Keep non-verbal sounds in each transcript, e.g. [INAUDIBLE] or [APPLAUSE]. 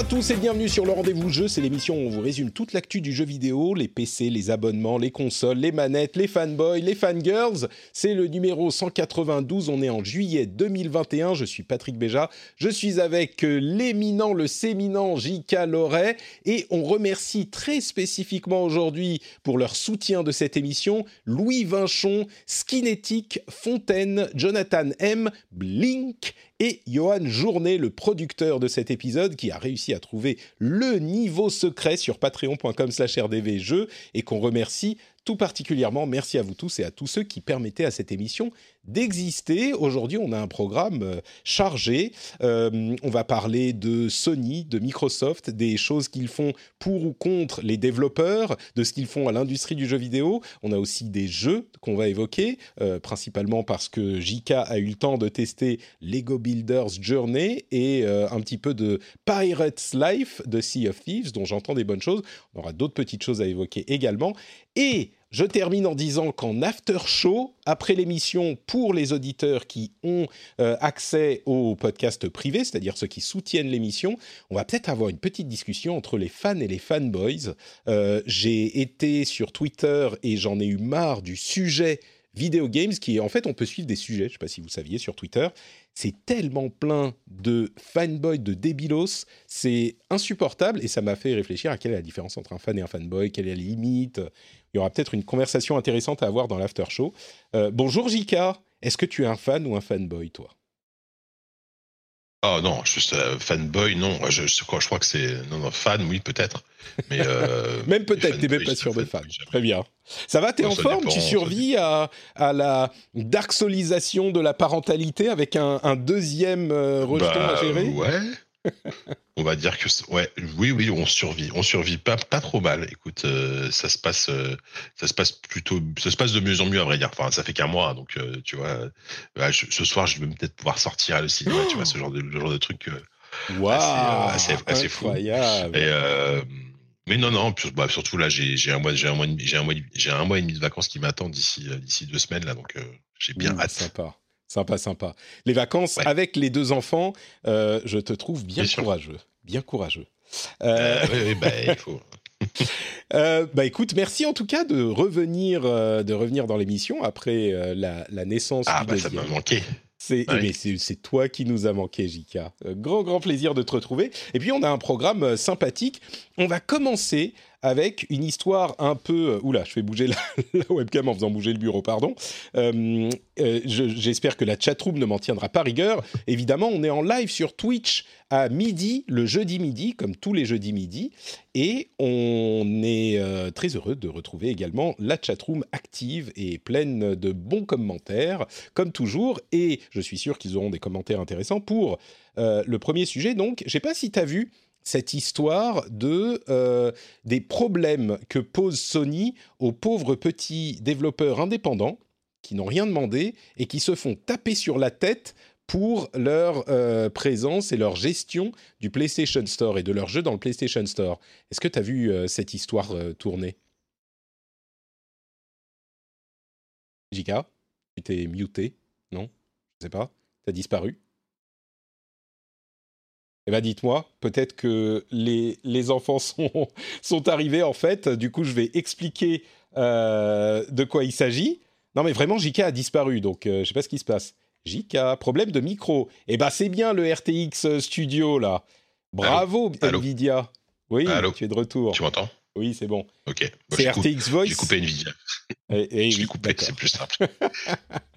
À tous et bienvenue sur le rendez-vous jeu. C'est l'émission où on vous résume toute l'actu du jeu vidéo, les PC, les abonnements, les consoles, les manettes, les fanboys, les fangirls. C'est le numéro 192. On est en juillet 2021. Je suis Patrick Béja. Je suis avec euh, l'éminent, le séminent J.K. Loret. Et on remercie très spécifiquement aujourd'hui pour leur soutien de cette émission Louis Vinchon, Skinetic, Fontaine, Jonathan M, Blink et Johan Journet, le producteur de cet épisode, qui a réussi à trouver le niveau secret sur patreon.com slash rdvjeux et qu'on remercie tout particulièrement. Merci à vous tous et à tous ceux qui permettaient à cette émission d'exister. Aujourd'hui, on a un programme euh, chargé. Euh, on va parler de Sony, de Microsoft, des choses qu'ils font pour ou contre les développeurs, de ce qu'ils font à l'industrie du jeu vidéo. On a aussi des jeux qu'on va évoquer, euh, principalement parce que JK a eu le temps de tester Lego Builders Journey et un petit peu de Pirates Life de Sea of Thieves, dont j'entends des bonnes choses. On aura d'autres petites choses à évoquer également. Et je termine en disant qu'en after show, après l'émission, pour les auditeurs qui ont euh, accès au podcast privé, c'est-à-dire ceux qui soutiennent l'émission, on va peut-être avoir une petite discussion entre les fans et les fanboys. Euh, J'ai été sur Twitter et j'en ai eu marre du sujet Video Games, qui est en fait, on peut suivre des sujets, je ne sais pas si vous saviez, sur Twitter. C'est tellement plein de fanboys, de débilos, c'est insupportable et ça m'a fait réfléchir à quelle est la différence entre un fan et un fanboy, quelle est la limite. Il y aura peut-être une conversation intéressante à avoir dans l'after show. Euh, bonjour Jika, est-ce que tu es un fan ou un fanboy, toi? Oh non, juste euh, fanboy, non. Je, je, crois, je crois que c'est non, non, fan, oui peut-être, mais euh, [LAUGHS] Même peut-être, t'es même pas sûr de fan. Très bien. Ça va, t'es en forme? dépend, Tu survis à, à la dark solisation de la parentalité avec un, un deuxième euh, rejeton Bah, à gérer? Ouais. [LAUGHS] on va dire que ouais, oui, oui, on survit, on survit pas, pas trop mal. Écoute, euh, ça se passe, euh, ça se passe plutôt, ça se passe de mieux en mieux à vrai dire. Enfin, ça fait qu'un mois, donc euh, tu vois. je- ce soir, je vais peut-être pouvoir sortir à le cinéma, tu vois, ce genre de, genre de truc. Waouh assez- assez fou. Et mais non, non, bah, surtout là, j'ai j'ai un mois, j'ai un mois, et demi- j'ai un mois, j'ai un mois et demi de vacances qui m'attend d'ici d'ici deux semaines là, donc j'ai bien Mmh, hâte. Sympa. Sympa, sympa. Les vacances Ouais. avec les deux enfants, euh, je te trouve bien, courageux. Bien courageux. Euh, Euh, oui, bah, il faut. [LAUGHS] Euh, bah écoute, merci en tout cas de revenir, euh, de revenir dans l'émission après euh, la, la naissance Ah bah ça m'a manqué. C'est Ouais. toi qui nous a manqué, Jika. Grand, grand plaisir de te retrouver. Et puis, on a un programme sympathique. On va commencer avec une histoire un peu... euh, Oula, je fais bouger [LAUGHS] la, webcam en faisant bouger le bureau, pardon. Euh, euh, je- J'espère que la chatroom ne m'en tiendra pas rigueur. Évidemment, on est en live sur Twitch à midi, le jeudi midi, comme tous les jeudis midi. Et on est très heureux de retrouver également la chatroom active et pleine de bons commentaires, comme toujours. Et je suis sûr qu'ils auront des commentaires intéressants pour le premier sujet. Donc, je ne sais pas si tu as vu cette histoire de euh, des problèmes que pose Sony aux pauvres petits développeurs indépendants qui n'ont rien demandé et qui se font taper sur la tête pour leur euh, présence et leur gestion du PlayStation Store et de leurs jeux dans le PlayStation Store. Est-ce que tu as vu euh, cette histoire tourner? Jika, tu t'es muté Non? Je sais pas. Tu as disparu? Eh bien, dites-moi, peut-être que les, les enfants sont, [LAUGHS] sont arrivés, en fait. Du coup, je vais expliquer euh, de quoi il s'agit. Non, mais vraiment, JK a disparu, donc euh, je sais pas ce qui se passe. JK, problème de micro. Eh ben, c'est bien le RTX Studio, là. Bravo, Allô Nvidia. Oui, Allô tu es de retour. Tu m'entends? Oui, c'est bon. Ok. Bon, C'est RTX Voice. J'ai coupé Nvidia. [LAUGHS] Et, je vais couper, c'est plus simple.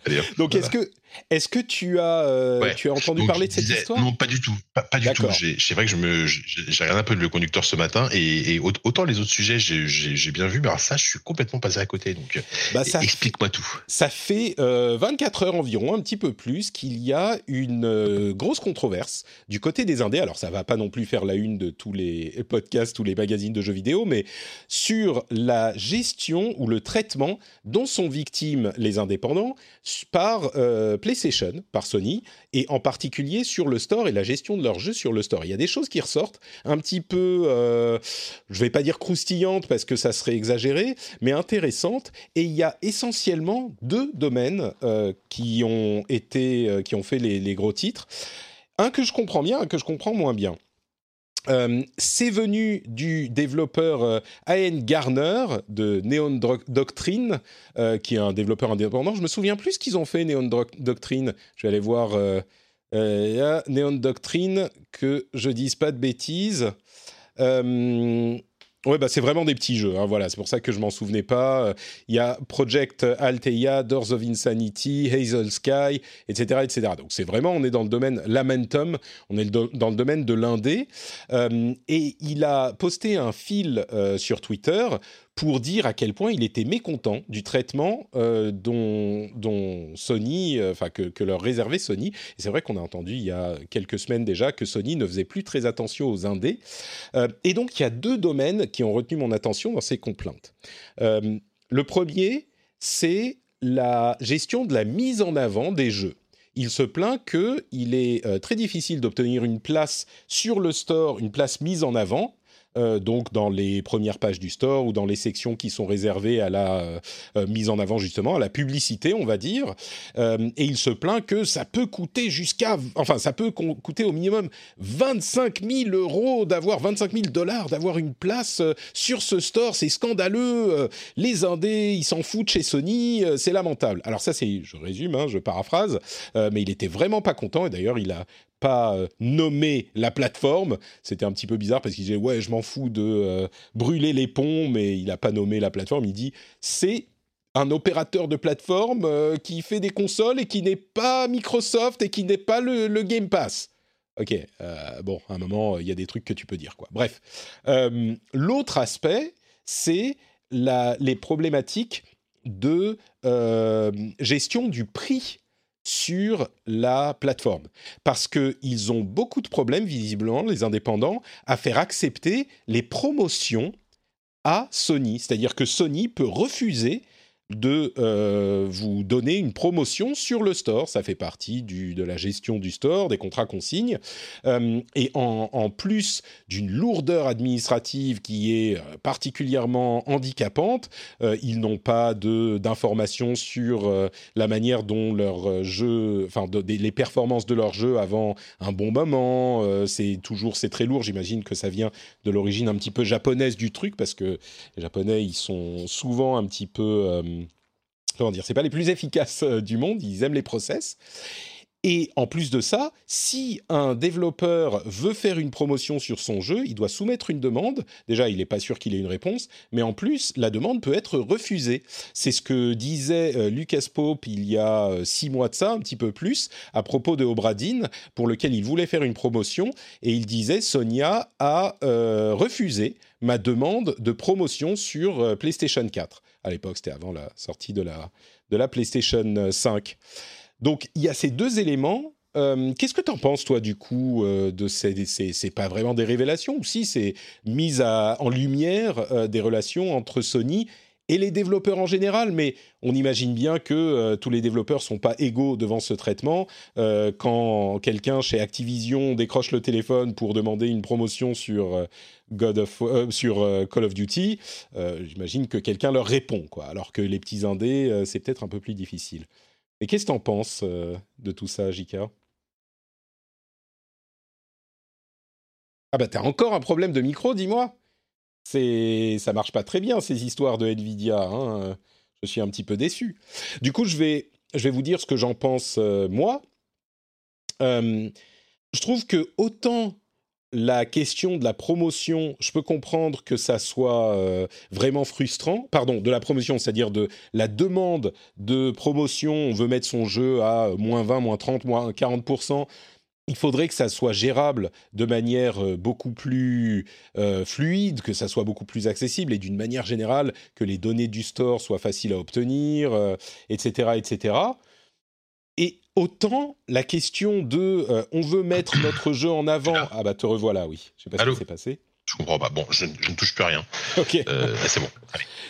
[LAUGHS] Donc, est-ce que est-ce que tu as, euh, tu as entendu parler de cette histoire? Non, pas du tout. Pas, du tout. C'est vrai que je me, j'ai regardé un peu le conducteur ce matin et, autant les autres sujets, j'ai bien vu, mais alors ça, je suis complètement passé à côté. Donc, bah, explique-moi tout. Ça fait 24 euh, heures environ, un petit peu plus, qu'il y a une euh, grosse controverse du côté des indés. Alors, ça va pas non plus faire la une de tous les podcasts, tous les magazines de jeux vidéo, mais sur la gestion ou le traitement dont sont victimes les indépendants par PlayStation par Sony, et en particulier sur le store et la gestion de leurs jeux sur le store. Il y a des choses qui ressortent un petit peu, euh, je vais pas dire croustillantes parce que ça serait exagéré, mais intéressantes. Et il y a essentiellement deux domaines euh, qui ont été, euh, qui ont fait les, les gros titres. Un que je comprends bien, un que je comprends moins bien. Euh, c'est venu du développeur euh. Garner de Neon Doctrine, euh, qui est un développeur indépendant. Je me souviens plus ce qu'ils ont fait, Neon Doctrine. Je vais aller voir Neon Doctrine, que je dise pas de bêtises. Ouais, bah c'est vraiment des petits jeux. Hein, voilà, c'est pour ça que je m'en souvenais pas. Il y a Project Althea, Doors of Insanity, Hazel Sky, etc., etc. Donc c'est vraiment, on est dans le domaine Lamentum, on est dans le domaine de l'indé. Euh, et il a posté un fil euh, sur Twitter pour dire à quel point il était mécontent du traitement euh, dont, Sony, euh, enfin que, leur réservait Sony. C'est vrai qu'on a entendu il y a quelques semaines déjà que Sony ne faisait plus très attention aux indés. Euh, et donc il y a deux domaines qui ont retenu mon attention dans ces complaintes. le premier, c'est la gestion de la mise en avant des jeux il se plaint qu'il est très difficile d'obtenir une place sur le store, une place mise en avant, euh, donc dans les premières pages du store ou dans les sections qui sont réservées à la euh, euh, mise en avant justement, à la publicité, on va dire. et il se plaint que ça peut coûter jusqu'à, enfin ça peut coûter au minimum 25 000 euros d'avoir 25 000 dollars d'avoir une place sur ce store, c'est scandaleux. les indés, ils s'en foutent chez Sony, c'est lamentable. Alors ça c'est, je résume, hein, je paraphrase, mais il était vraiment pas content et d'ailleurs il a pas euh, nommé la plateforme. C'était un petit peu bizarre parce qu'il disait ouais je m'en fous de euh, brûler les ponts, mais il n'a pas nommé la plateforme. Il dit c'est un opérateur de plateforme euh, qui fait des consoles et qui n'est pas Microsoft et qui n'est pas le, Game Pass. Ok, bon, à un moment, il y a des trucs que tu peux dire, quoi. Bref. L'autre aspect, c'est les problématiques de gestion du prix sur la plateforme. Parce qu'ils ont beaucoup de problèmes, visiblement, les indépendants, à faire accepter les promotions à Sony. C'est-à-dire que Sony peut refuser de euh, vous donner une promotion sur le store. Ça fait partie du, de la gestion du store, des contrats qu'on signe. Euh, et en, plus d'une lourdeur administrative qui est euh, particulièrement handicapante, ils n'ont pas d'informations sur la manière dont leur jeu, enfin les performances de leur jeu avant un bon moment. c'est toujours, c'est très lourd. J'imagine que ça vient de l'origine un petit peu japonaise du truc parce que les Japonais, ils sont souvent un petit peu comment dire, c'est pas les plus efficaces euh, du monde, ils aiment les process. Et en plus de ça, si un développeur veut faire une promotion sur son jeu, il doit soumettre une demande. Déjà, il n'est pas sûr qu'il ait une réponse, mais en plus, la demande peut être refusée. C'est ce que disait euh, Lucas Pope il y a euh, six mois de ça, un petit peu plus, à propos de Obradine, pour lequel il voulait faire une promotion, et il disait Sonia a refusé ma demande de promotion sur PlayStation 4 à l'époque, c'était avant la sortie de la, de la PlayStation 5. Donc il y a ces deux éléments. Euh, qu'est-ce que tu en penses, toi, du coup, euh, de ces, c'est pas vraiment des révélations, ou si c'est mise en lumière euh, des relations entre Sony et les développeurs en général, mais on imagine bien que euh, tous les développeurs sont pas égaux devant ce traitement. Euh, quand quelqu'un chez Activision décroche le téléphone pour demander une promotion sur euh, God sur Call of Duty, j'imagine que quelqu'un leur répond, quoi. Alors que les petits indés, c'est peut-être un peu plus difficile. Mais qu'est-ce que tu en penses de tout ça, Jika Ah bah t'as encore un problème de micro, dis-moi c'est ça marche pas très bien ces histoires de Nvidia. Hein. Je suis un petit peu déçu. Du coup, je vais je vais vous dire ce que j'en pense euh, moi. Euh, je trouve que autant la question de la promotion, je peux comprendre que ça soit euh, vraiment frustrant. Pardon, de la promotion, c'est-à-dire de la demande de promotion. On veut mettre son jeu à moins 20, moins 30, moins 40%. Il faudrait que ça soit gérable de manière euh, beaucoup plus euh, fluide, que ça soit beaucoup plus accessible et d'une manière générale que les données du store soient faciles à obtenir, etc., etc. Et autant la question de on veut mettre notre jeu en avant. Ah bah te revoilà, oui. Je sais pas ce qui s'est passé. Je comprends pas. Bon, je, ne touche plus à rien. [LAUGHS] Ok. Euh, c'est bon.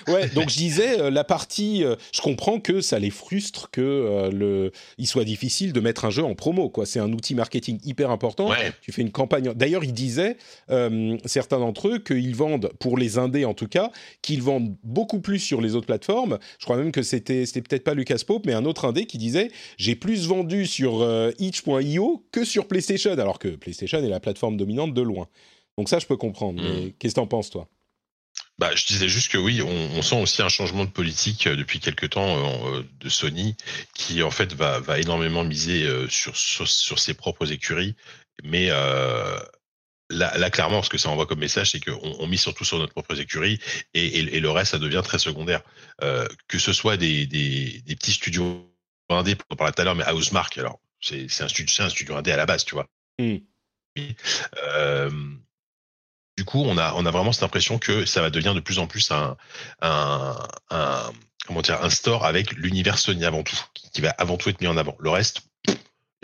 Ouais, donc je disais, euh, la partie, euh, je comprends que ça les frustre que le, il soit difficile de mettre un jeu en promo. Quoi, c'est un outil marketing hyper important. Tu fais une campagne. D'ailleurs, ils disaient certains d'entre eux qu'ils vendent pour les indés en tout cas, qu'ils vendent beaucoup plus sur les autres plateformes. Je crois même que c'était, c'était peut-être pas Lucas Pope, mais un autre indé qui disait, j'ai plus vendu sur itch.io que sur PlayStation, alors que PlayStation est la plateforme dominante de loin. Donc ça, je peux comprendre. Mais hmm. qu'est-ce que t'en penses, toi? Bah, je disais juste que oui, on, sent aussi un changement de politique euh, depuis quelques temps euh, de Sony, qui en fait va, va énormément miser euh, sur, sur, ses propres écuries, mais Là, clairement, ce que ça envoie comme message, c'est qu'on on mise surtout sur notre propre écurie et, et, le reste, ça devient très secondaire. que ce soit des, des, des petits studios indés, on parlait tout à l'heure, mais Housemark, alors c'est un, studio, un studio indé à la base, tu vois. Euh, du coup, on a, on a vraiment cette impression que ça va devenir de plus en plus un, un, un comment dire, un store avec l'univers Sony avant tout, qui, va avant tout être mis en avant. Le reste,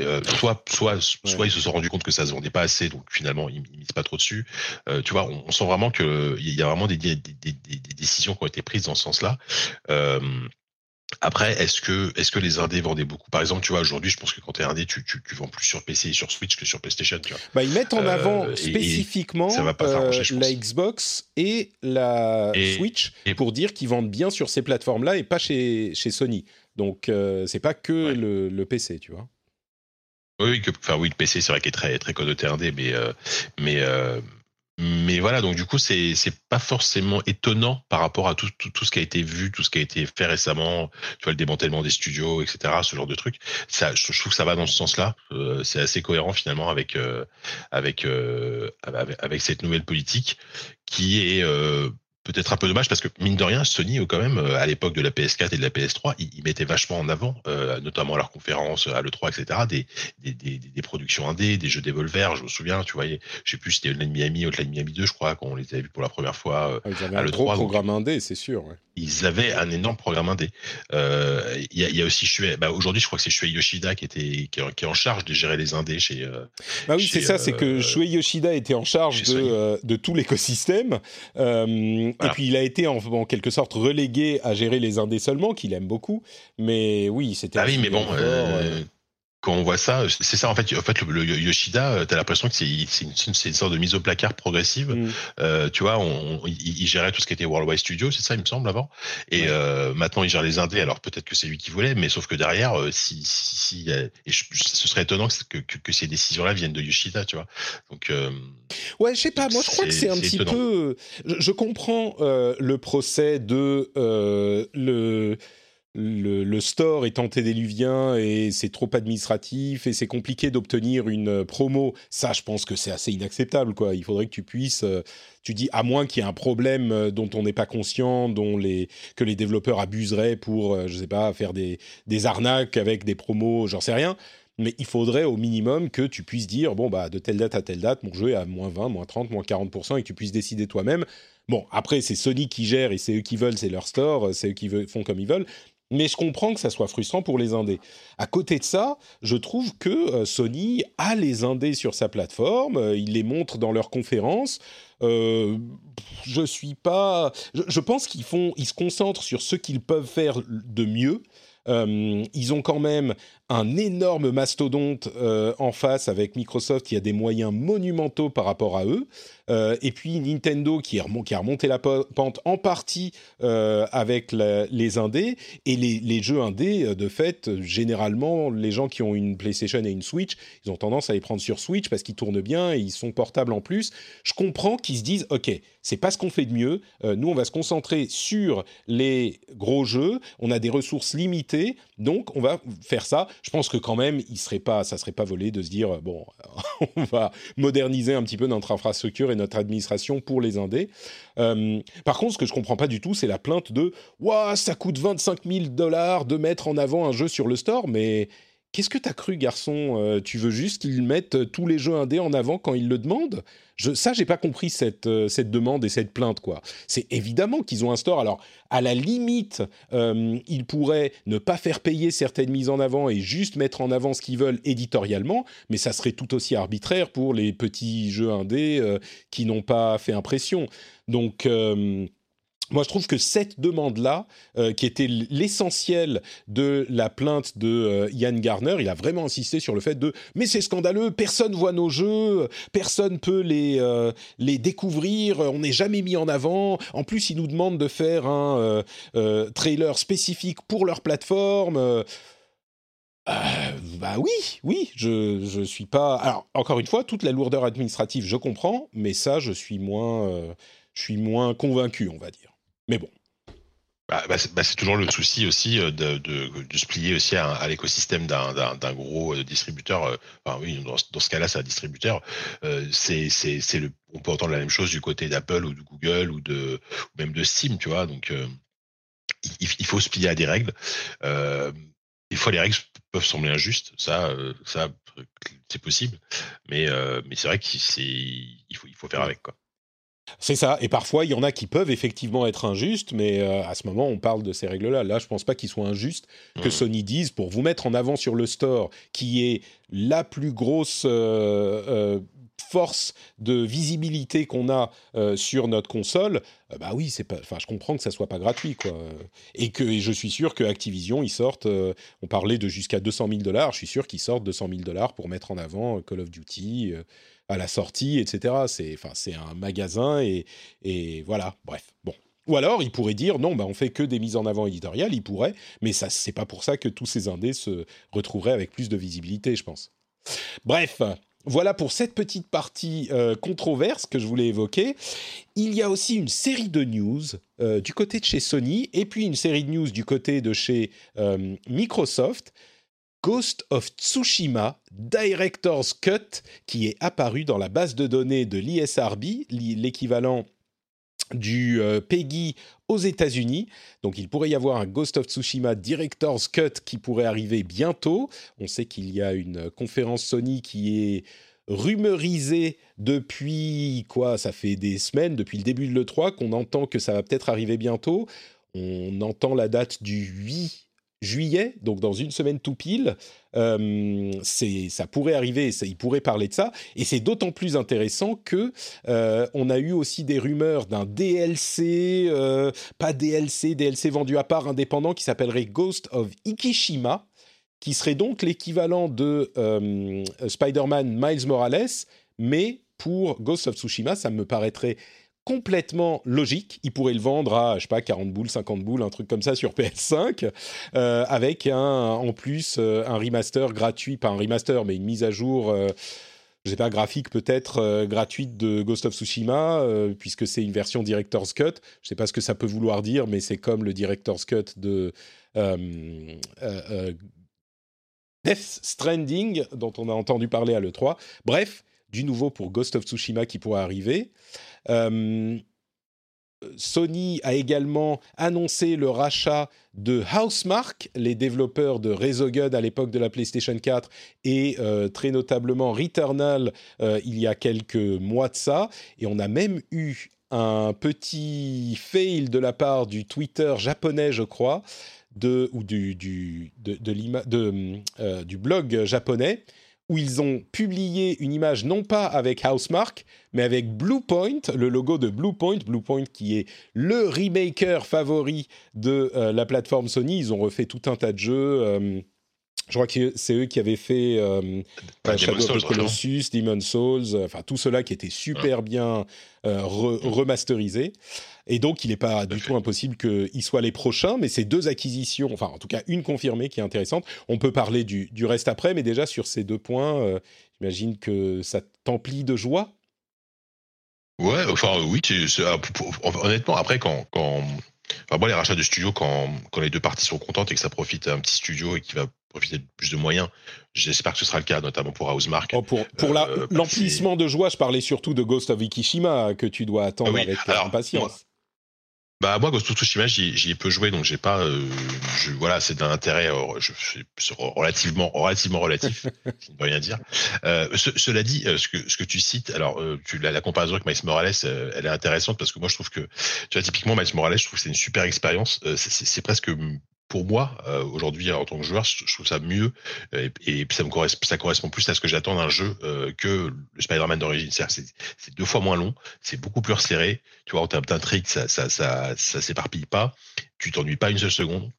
euh, soit, soit, soit ils se sont rendus compte que ça se vendait pas assez, donc finalement ils, ils misent pas trop dessus. Euh, tu vois, on, sent vraiment que il y a vraiment des, des, des, des, décisions qui ont été prises dans ce sens-là. Euh, après, est-ce que, est-ce que les indés vendaient beaucoup? Par exemple, tu vois, aujourd'hui, je pense que quand tu es indé, tu, tu, tu, vends plus sur PC et sur Switch que sur PlayStation. Tu vois. Bah, ils mettent en euh, avant spécifiquement ça va pas euh, la Xbox et la Switch pour dire qu'ils vendent bien sur ces plateformes-là et pas chez, chez Sony. Donc, euh, c'est pas que le, le, PC, tu vois. Oui, que, enfin oui, le PC, c'est vrai qu'il est très très connoté indé, mais mais mais voilà, donc du coup, c'est c'est pas forcément étonnant par rapport à tout, tout, ce qui a été vu, tout ce qui a été fait récemment, tu vois, le démantèlement des studios, etc., ce genre de trucs. Ça, je, trouve que ça va dans ce sens-là. Euh, c'est assez cohérent finalement avec euh, avec, euh, avec, avec cette nouvelle politique qui est peut-être un peu dommage parce que mine de rien, Sony, quand même, euh, à l'époque de la PS4 et de la PS3, ils, mettaient vachement en avant, euh, notamment à leurs conférences, à l'E3, etc., des, des, des, des, productions indées, des jeux d'Evolver, je me souviens, tu voyais, je sais plus si c'était Hotline Miami, Hotline Miami 2, je crois, qu'on les avait vus pour la première fois euh, ah, à l'E3. programme indé, c'est sûr. Ouais ils avaient un énorme programme indé. Euh, il y, a, aussi Shuei, bah aujourd'hui je crois que c'est Shuei Yoshida qui était qui est, en charge de gérer les indés chez. Euh, bah oui, c'est ça, c'est que euh, Shuei Yoshida était en charge de, de tout l'écosystème et puis il a été en, quelque sorte relégué à gérer les indés seulement, qu'il aime beaucoup. Mais oui, c'était. Ah oui, mais bon quand on voit ça, c'est ça en fait. En fait, le, Yoshida, euh, t'as l'impression que c'est une, une, sorte de mise au placard progressive. Mm. Euh, tu vois, on, il, gérait tout ce qui était Worldwide Studio, c'est ça, il me semble avant. Et euh, maintenant, il gère les indés. Alors peut-être que c'est lui qui voulait, mais sauf que derrière, si, si, si et ce serait étonnant que, que, que ces décisions-là viennent de Yoshida, tu vois. Donc euh, ouais, je sais pas. Moi, je crois que c'est un petit peu. Je, je comprends le procès de le le, store est antédéluvien et c'est trop administratif et c'est compliqué d'obtenir une promo. Ça, je pense que c'est assez inacceptable. Quoi. Il faudrait que tu puisses, euh, tu dis, à moins qu'il y ait un problème euh, dont on n'est pas conscient, dont les, que les développeurs abuseraient pour, euh, je sais pas, faire des, des arnaques avec des promos, j'en sais rien. Mais il faudrait au minimum que tu puisses dire, bon, bah, de telle date à telle date, mon jeu est à moins 20, moins 30, moins 40%, et que tu puisses décider toi-même. Bon, après, c'est Sony qui gère et c'est eux qui veulent, c'est leur store, c'est eux qui font comme ils veulent mais je comprends que ça soit frustrant pour les indés. À côté de ça, je trouve que euh, Sony a les indés sur sa plateforme, euh, il les montre dans leurs conférences. Euh, je suis pas. Je, pense qu'ils font, ils se concentrent sur ce qu'ils peuvent faire de mieux. ils ont quand même un énorme mastodonte en face avec Microsoft qui a des moyens monumentaux par rapport à eux. Euh, et puis Nintendo qui, a remonté la pente en partie euh, avec les indés. Et les, jeux indés, euh, de fait, généralement, les gens qui ont une PlayStation et une Switch, ils ont tendance à les prendre sur Switch parce qu'ils tournent bien et ils sont portables en plus. Je comprends qu'ils se disent, OK, c'est pas ce qu'on fait de mieux. nous, on va se concentrer sur les gros jeux. On a des ressources limitées, donc on va faire ça. Je pense que quand même, il serait pas, ça serait pas volé de se dire bon, [LAUGHS] on va moderniser un petit peu notre infrastructure et notre administration pour les indés. Euh, par contre, ce que je comprends pas du tout, c'est la plainte de waouh, ça coûte 25 000 dollars de mettre en avant un jeu sur le store, mais Qu'est-ce que t'as cru, garçon euh, Tu veux juste qu'ils mettent euh, tous les jeux indés en avant quand ils le demandent? Je, Ça, j'ai pas compris cette, euh, cette demande et cette plainte, quoi. C'est évidemment qu'ils ont un store. Alors, à la limite, ils pourraient ne pas faire payer certaines mises en avant et juste mettre en avant ce qu'ils veulent éditorialement, mais ça serait tout aussi arbitraire pour les petits jeux indés qui n'ont pas fait impression. Donc moi, je trouve que cette demande-là, euh, qui était l'essentiel de la plainte de euh, Ian Garner, il a vraiment insisté sur le fait de mais c'est scandaleux, personne voit nos jeux, personne peut les euh, les découvrir, on n'est jamais mis en avant. En plus, ils nous demandent de faire un trailer spécifique pour leur plateforme. bah oui, oui, je je suis pas. Alors encore une fois, toute la lourdeur administrative, je comprends, mais ça, je suis moins, je suis moins convaincu, on va dire. Mais bon. Bah, bah, bah, c'est toujours le souci aussi euh, de, de, se plier aussi à, l'écosystème d'un gros euh, distributeur. Euh, enfin oui, dans, ce cas-là, c'est un distributeur. c'est le. On peut entendre la même chose du côté d'Apple ou de Google ou de même de Steam, tu vois. Donc il, faut se plier à des règles. des fois, les règles peuvent sembler injustes. Ça, ça, c'est possible. Mais mais c'est vrai qu'il faut il faut faire avec quoi. C'est ça. Et parfois, il y en a qui peuvent effectivement être injustes, mais euh, à ce moment, on parle de ces règles-là. Là, je ne pense pas qu'il soit injuste que mmh. Sony dise, pour vous mettre en avant sur le store, qui est la plus grosse euh, euh, force de visibilité qu'on a sur notre console, bah oui, c'est pas. Enfin, je comprends que ça soit pas gratuit, quoi. Et que je suis sûr que Activision, ils sortent. on parlait de jusqu'à 200 000 dollars. Je suis sûr qu'ils sortent 200 000 dollars pour mettre en avant Call of Duty à la sortie, etc. C'est un magasin et, et voilà. Bref, bon. Ou alors, il pourrait dire non, bah, on fait que des mises en avant éditoriales. Il pourrait, mais ça, c'est pas pour ça que tous ces indés se retrouveraient avec plus de visibilité, je pense. Bref, voilà pour cette petite partie euh, controverse que je voulais évoquer. Il y a aussi une série de news euh, du côté de chez Sony et puis une série de news du côté de chez euh, Microsoft Ghost of Tsushima Director's Cut qui est apparu dans la base de données de l'ISRB, l'équivalent du euh, PEGI aux États-Unis. Donc il pourrait y avoir un Ghost of Tsushima Director's Cut qui pourrait arriver bientôt. On sait qu'il y a une conférence Sony qui est rumeurisée depuis quoi Ça fait des semaines, depuis le début de l'E3, qu'on entend que ça va peut-être arriver bientôt. On entend la date du 8 juillet, donc dans une semaine tout pile, euh, ça pourrait arriver, ça, il pourrait parler de ça, et c'est d'autant plus intéressant que euh, on a eu aussi des rumeurs d'un DLC, euh, pas DLC, DLC vendu à part indépendant qui s'appellerait Ghost of Ikishima, qui serait donc l'équivalent de Spider-Man Miles Morales, mais pour Ghost of Tsushima, ça me paraîtrait complètement logique. Il pourrait le vendre à, je sais pas, 40 boules, 50 boules, un truc comme ça sur PS5, euh, avec un, en plus euh, un remaster gratuit, pas un remaster, mais une mise à jour. Euh, je sais pas, graphique peut-être gratuite de Ghost of Tsushima, puisque c'est une version Director's Cut. Je sais pas ce que ça peut vouloir dire, mais c'est comme le Director's Cut de Death Stranding, dont on a entendu parler à l'E3. Bref, du nouveau pour Ghost of Tsushima qui pourrait arriver. Euh, Sony a également annoncé le rachat de Housemark, les développeurs de Resogun à l'époque de la PlayStation 4 et euh, très notablement Returnal euh, il y a quelques mois de ça. Et on a même eu un petit fail de la part du Twitter japonais, je crois, de, ou du, du, du blog japonais, où ils ont publié une image non pas avec Housemark, mais avec Bluepoint, le logo de Bluepoint, Bluepoint qui est le remaker favori de euh, la plateforme Sony. Ils ont refait tout un tas de jeux. Euh, je crois que c'est eux qui avaient fait euh, Shadow of the Colossus, Demon's Souls, enfin tout cela qui était super bien remasterisé. Et donc, il n'est pas du tout impossible qu'ils soient les prochains, mais ces deux acquisitions, enfin en tout cas une confirmée qui est intéressante. On peut parler du, du reste après, mais déjà sur ces deux points, euh, j'imagine que ça t'emplit de joie? Ouais, enfin oui, ah, honnêtement, après quand, quand moi, les rachats de studios, quand, quand les deux parties sont contentes et que ça profite à un petit studio et qui va profiter de plus de moyens. J'espère que ce sera le cas, notamment pour Housemark. Oh, pour pour l'emplissement de joie, je parlais surtout de Ghost of Ikishima que tu dois attendre ah avec impatience. Bah moi Ghost of Tsushima j'y ai peu joué donc j'ai pas euh, je, voilà c'est d'un intérêt euh, je, relativement relativement relatif [LAUGHS] qui ne veut rien dire. Euh, cela dit ce que ce que tu cites alors tu la, la comparaison avec Miles Morales elle est intéressante parce que moi je trouve que tu vois typiquement Miles Morales je trouve que c'est une super expérience c'est presque pour moi, euh, aujourd'hui, en tant que joueur, je trouve ça mieux et, et ça me correspond, ça correspond plus à ce que j'attends d'un jeu euh, que le Spider-Man d'origine. C'est, c'est deux fois moins long, c'est beaucoup plus resserré. Tu vois, en termes d'intrigue, ça, ça, ça, ça s'éparpille pas. Tu t'ennuies pas une seule seconde.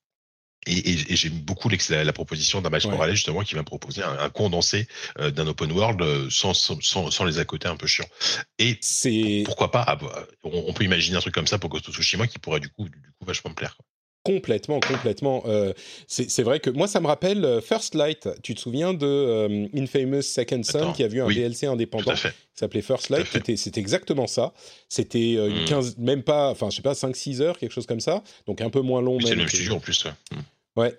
Et, et, j'aime beaucoup la, la, proposition d'un Miles Morales justement qui va me proposer un, un condensé euh, d'un open world sans, sans, sans, les à côté un peu chiants. Et c'est pourquoi pas on, on, peut imaginer un truc comme ça pour Ghost of Tsushima qui pourrait du coup du coup vachement me plaire. Quoi. Complètement, complètement. Euh, c'est vrai que moi, ça me rappelle euh, First Light. Tu te souviens de euh, Infamous Second Son qui a vu un DLC indépendant qui s'appelait First Light? C'était exactement ça. C'était une 15, hmm. même pas, enfin, je sais pas, 5-6 heures, quelque chose comme ça. Donc un peu moins long. C'est le même studio en plus. Ouais.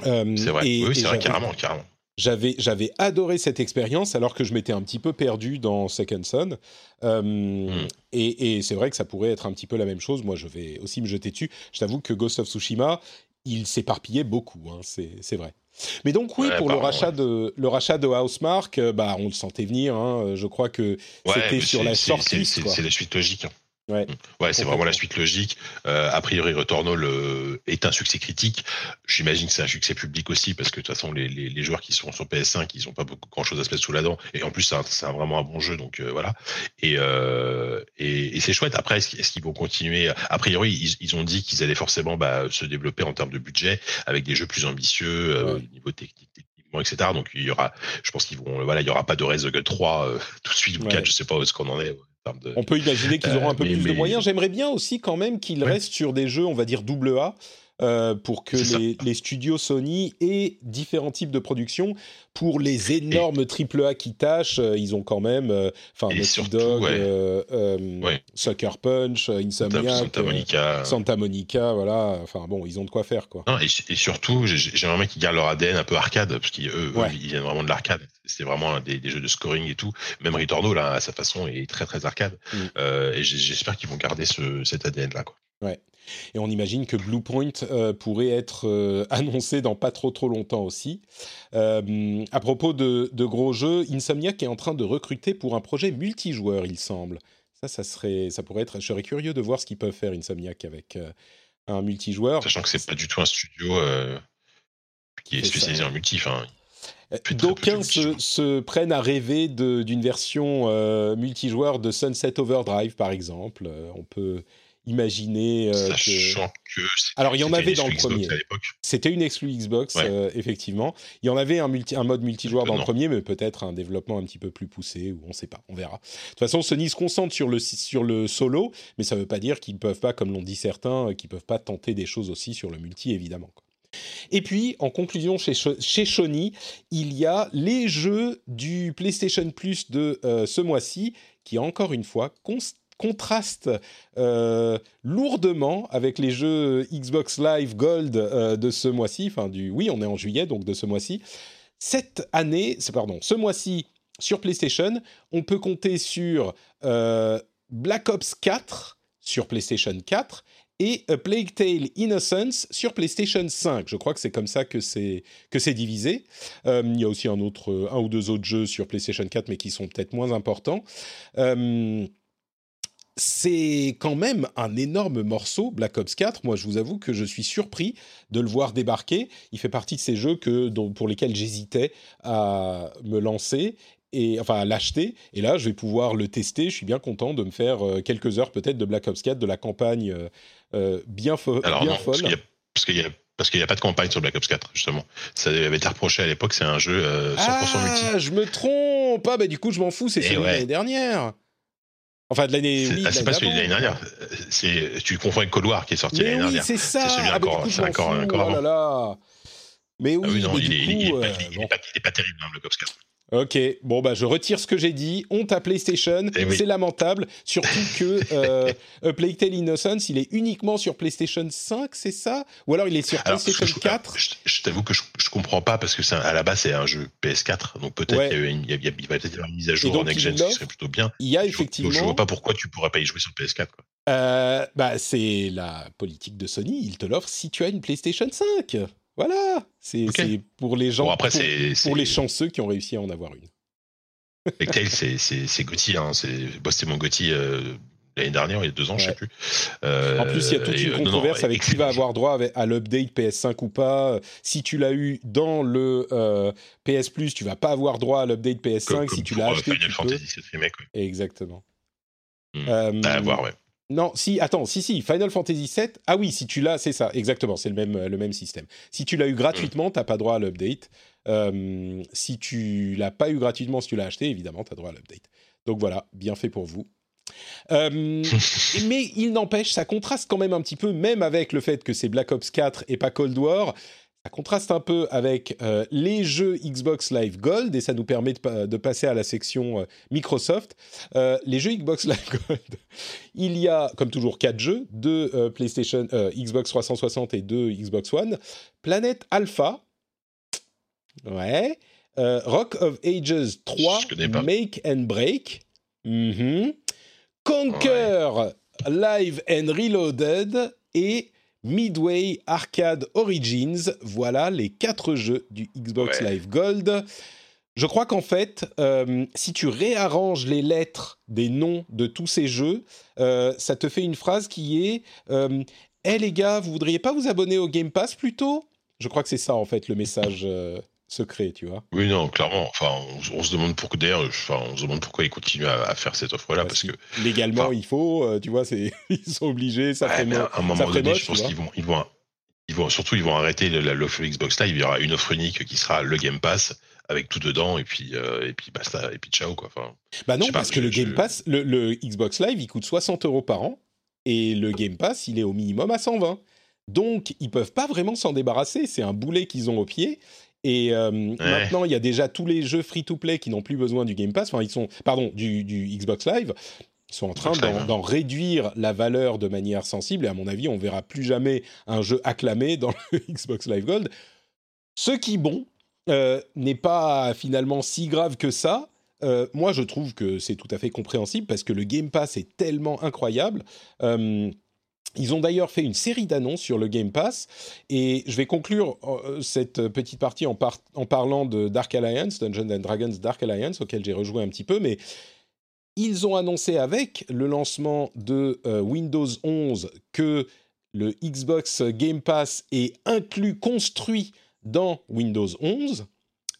Hmm. c'est vrai, oui, c'est vrai, carrément, carrément. J'avais, j'avais adoré cette expérience alors que je m'étais un petit peu perdu dans Second Son. Euh, hmm. Et, c'est vrai que ça pourrait être un petit peu la même chose. Moi, je vais aussi me jeter dessus. Je t'avoue que Ghost of Tsushima, il s'éparpillait beaucoup, hein, c'est, vrai. Mais donc oui, pour le rachat, de, le rachat de Housemark, euh, bah, on le sentait venir. Hein. je crois que c'était sur la sortie. C'est la suite logique. Hein. Ouais, ouais c'est vraiment la suite logique. Euh, a priori, Returnal le, est un succès critique. J'imagine que c'est un succès public aussi, parce que de toute façon, les, les, les joueurs qui sont sur PS5, ils n'ont pas beaucoup grand chose à se mettre sous la dent. Et en plus, c'est vraiment un bon jeu, donc euh, voilà. Et, euh, et, et c'est chouette. Après, est-ce qu'ils vont continuer A priori, ils, ils ont dit qu'ils allaient forcément bah, se développer en termes de budget, avec des jeux plus ambitieux euh, au niveau technique etc. Donc il y aura, je pense qu'ils vont, voilà, il y aura pas de Resident 3 euh, [LAUGHS] tout de suite ou 4, je sais pas où est-ce qu'on en est. On peut imaginer qu'ils auront un peu euh, plus de moyens. J'aimerais bien aussi quand même qu'ils restent sur des jeux, on va dire double A. Euh, pour que les, studios Sony aient différents types de production. Pour les énormes triple A qui tâchent, euh, ils ont quand même, enfin, Naughty Dog, Sucker Punch, Insomniac, Santa Monica, Santa Monica, voilà. Enfin bon, ils ont de quoi faire quoi. et, surtout, j'aimerais qu'ils gardent leur ADN un peu arcade parce qu'ils ils viennent vraiment de l'arcade c'est vraiment des, des, jeux de scoring et tout. Même Returnal, là, à sa façon, est très très arcade. Mm. Euh, et j'espère qu'ils vont garder ce, cet ADN là, quoi. Ouais. Et on imagine que Bluepoint euh, pourrait être euh, [LAUGHS] annoncé dans pas trop trop longtemps aussi. Euh, à propos de, de, gros jeux, Insomniac est en train de recruter pour un projet multijoueur, il semble. Ça, ça serait, ça pourrait être. Je serais curieux de voir ce qu'ils peuvent faire Insomniac avec un multijoueur. Sachant que c'est pas du tout un studio qui est, spécialisé en multi. Enfin, D'aucuns se, prennent à rêver d'une version multijoueur de Sunset Overdrive, par exemple. On peut imaginer. Euh, Sachant que. Alors, il y en avait dans le premier. C'était une exclu Xbox, effectivement. Il y en avait un, multi, un mode multijoueur dans le premier, mais peut-être un développement un petit peu plus poussé, ou on ne sait pas, on verra. De toute façon, Sony se concentre sur le, sur le solo, mais ça ne veut pas dire qu'ils ne peuvent pas, comme l'ont dit certains, qu'ils ne peuvent pas tenter des choses aussi sur le multi, évidemment. Et puis, en conclusion, chez, chez Sony, il y a les jeux du PlayStation Plus de euh, ce mois-ci, qui encore une fois contrastent euh, lourdement avec les jeux Xbox Live Gold euh, de ce mois-ci. Enfin, oui, on est en juillet, donc de ce mois-ci. Cette année, pardon, ce mois-ci, sur PlayStation, on peut compter sur Black Ops 4 sur PlayStation 4 et Plague Tale Innocence sur PlayStation 5. Je crois que c'est comme ça que c'est divisé. Euh, il y a aussi un un ou deux autres jeux sur PlayStation 4, mais qui sont peut-être moins importants. Euh, c'est quand même un énorme morceau, Black Ops 4. Moi, je vous avoue que je suis surpris de le voir débarquer. Il fait partie de ces jeux que, pour lesquels j'hésitais à me lancer et enfin l'acheter. Et là, je vais pouvoir le tester. Je suis bien content de me faire euh, quelques heures peut-être de Black Ops 4, de la campagne euh, euh, bien, fo Alors bien non, folle. Parce qu'il y a, parce qu'il n'y a, pas de campagne sur Black Ops 4, justement. Ça avait été reproché à l'époque, c'est un jeu 100% multi. Ah, je me trompe pas, bah, du coup, je m'en fous, c'est celui de l'année dernière. Enfin, de l'année. Oui, ah, c'est pas celui de l'année dernière. C'est, tu confonds avec War qui est sorti l'année dernière. c'est ça. C'est celui ah, encore, c'est encore, encore, oh là là. Mais oui, ah oui non, mais il, du est, coup, il, est, pas, il, est pas, il, est pas, terrible, hein, Black Ops 4. Ok, bon bah je retire ce que j'ai dit. On t'a PlayStation, Eh c'est lamentable. Surtout que euh, A Plague Tale Innocence, il est uniquement sur PlayStation 5, c'est ça? Ou alors il est sur Alors, PlayStation je, 4 Je, je t'avoue que je, je comprends pas parce que à la base c'est un jeu PS4, donc peut-être Ouais. il va peut-être y avoir une mise à jour donc, en next gen, ce serait plutôt bien. Il y a effectivement. Donc je vois pas pourquoi tu pourrais pas y jouer sur PS4. Quoi. Euh, bah, c'est la politique de Sony. Il te l'offre si tu as une PlayStation 5. Voilà. C'est pour les gens, Bon après pour, les chanceux qui ont réussi à en avoir une. Plague Tale, c'est Gotti, hein, bah, c'était mon Gotti euh, l'année dernière, il y a deux ans, je Ouais. sais plus. Euh, En plus, il y a toute une euh, non, non, controverse avec qui va avoir droit à l'update PS5 ou pas. Si tu l'as eu dans le euh, PS Plus, tu vas pas avoir droit à l'update PS5. Comme- si tu l'as acheté, Final tu peux. Fantasy VII Remake, ouais. Exactement. Euh, À voir, ouais. Non, si, attends, si, si, Final Fantasy VII. Ah oui, si tu l'as, c'est ça, exactement, c'est le même, le même système. Si tu l'as eu gratuitement, t'as pas droit à l'update. Euh, si tu l'as pas eu gratuitement, si tu l'as acheté, évidemment, t'as droit à l'update. Donc voilà, bien fait pour vous. Euh, [LAUGHS] mais il n'empêche, ça contraste quand même un petit peu, même avec le fait que c'est Black Ops 4 et pas Cold War. Ça contraste un peu avec euh, les jeux Xbox Live Gold et ça nous permet de, pa- de passer à la section euh, Microsoft. Euh, les jeux Xbox Live [LAUGHS] Gold, il y a comme toujours quatre jeux, deux PlayStation, Xbox 360 et deux Xbox One. Planète Alpha, ouais. Rock of Ages 3, Je connais pas. Make and Break. Mhm. Conquer Live and Reloaded et Midway Arcade Origins. Voilà les quatre jeux du Xbox Ouais. Live Gold. Je crois qu'en fait, euh, si tu réarranges les lettres des noms de tous ces jeux, euh, ça te fait une phrase qui est euh, Eh les gars, vous voudriez pas vous abonner au Game Pass plutôt? Je crois que c'est ça en fait le message secret, tu vois. Oui, non, clairement. Enfin, on, on se demande pourquoi. D'ailleurs, enfin, on se demande pourquoi ils continuent à, à faire cette offre-là, parce que légalement enfin- il faut, euh, tu vois, c'est [LAUGHS] ils sont obligés, ça Ouais, fait mais mo- à un moment donné, moche, je pense qu'ils vont, ils vont, ils vont, surtout, ils vont arrêter l'offre Xbox Live. Il y aura une offre unique qui sera le Game Pass avec tout dedans, et puis, euh, et puis basta, et puis ciao, quoi. Enfin, Bah non, pas, parce que je- le Game je- Pass, le, le Xbox Live, il coûte 60 euros par an et le Game Pass, il est au minimum à 120. Donc, ils peuvent pas vraiment s'en débarrasser. C'est un boulet qu'ils ont au pied. Et euh, maintenant, il y a déjà tous les jeux free-to-play qui n'ont plus besoin du Game Pass. Enfin, ils sont, pardon, du, du Xbox Live. Ils sont en train hein. d'en réduire la valeur de manière sensible. Et à mon avis, on verra plus jamais un jeu acclamé dans le [LAUGHS] Xbox Live Gold. Ce qui, bon, euh, n'est pas finalement si grave que ça. Euh, moi, je trouve que c'est tout à fait compréhensible parce que le Game Pass est tellement incroyable. Euh, ils ont d'ailleurs fait une série d'annonces sur le Game Pass et je vais conclure euh, cette petite partie en, par- en parlant de Dark Alliance, Dungeons and Dragons Dark Alliance, auquel j'ai rejoué un petit peu, mais ils ont annoncé avec le lancement de euh, Windows 11 que le Xbox Game Pass est inclus, construit dans Windows 11.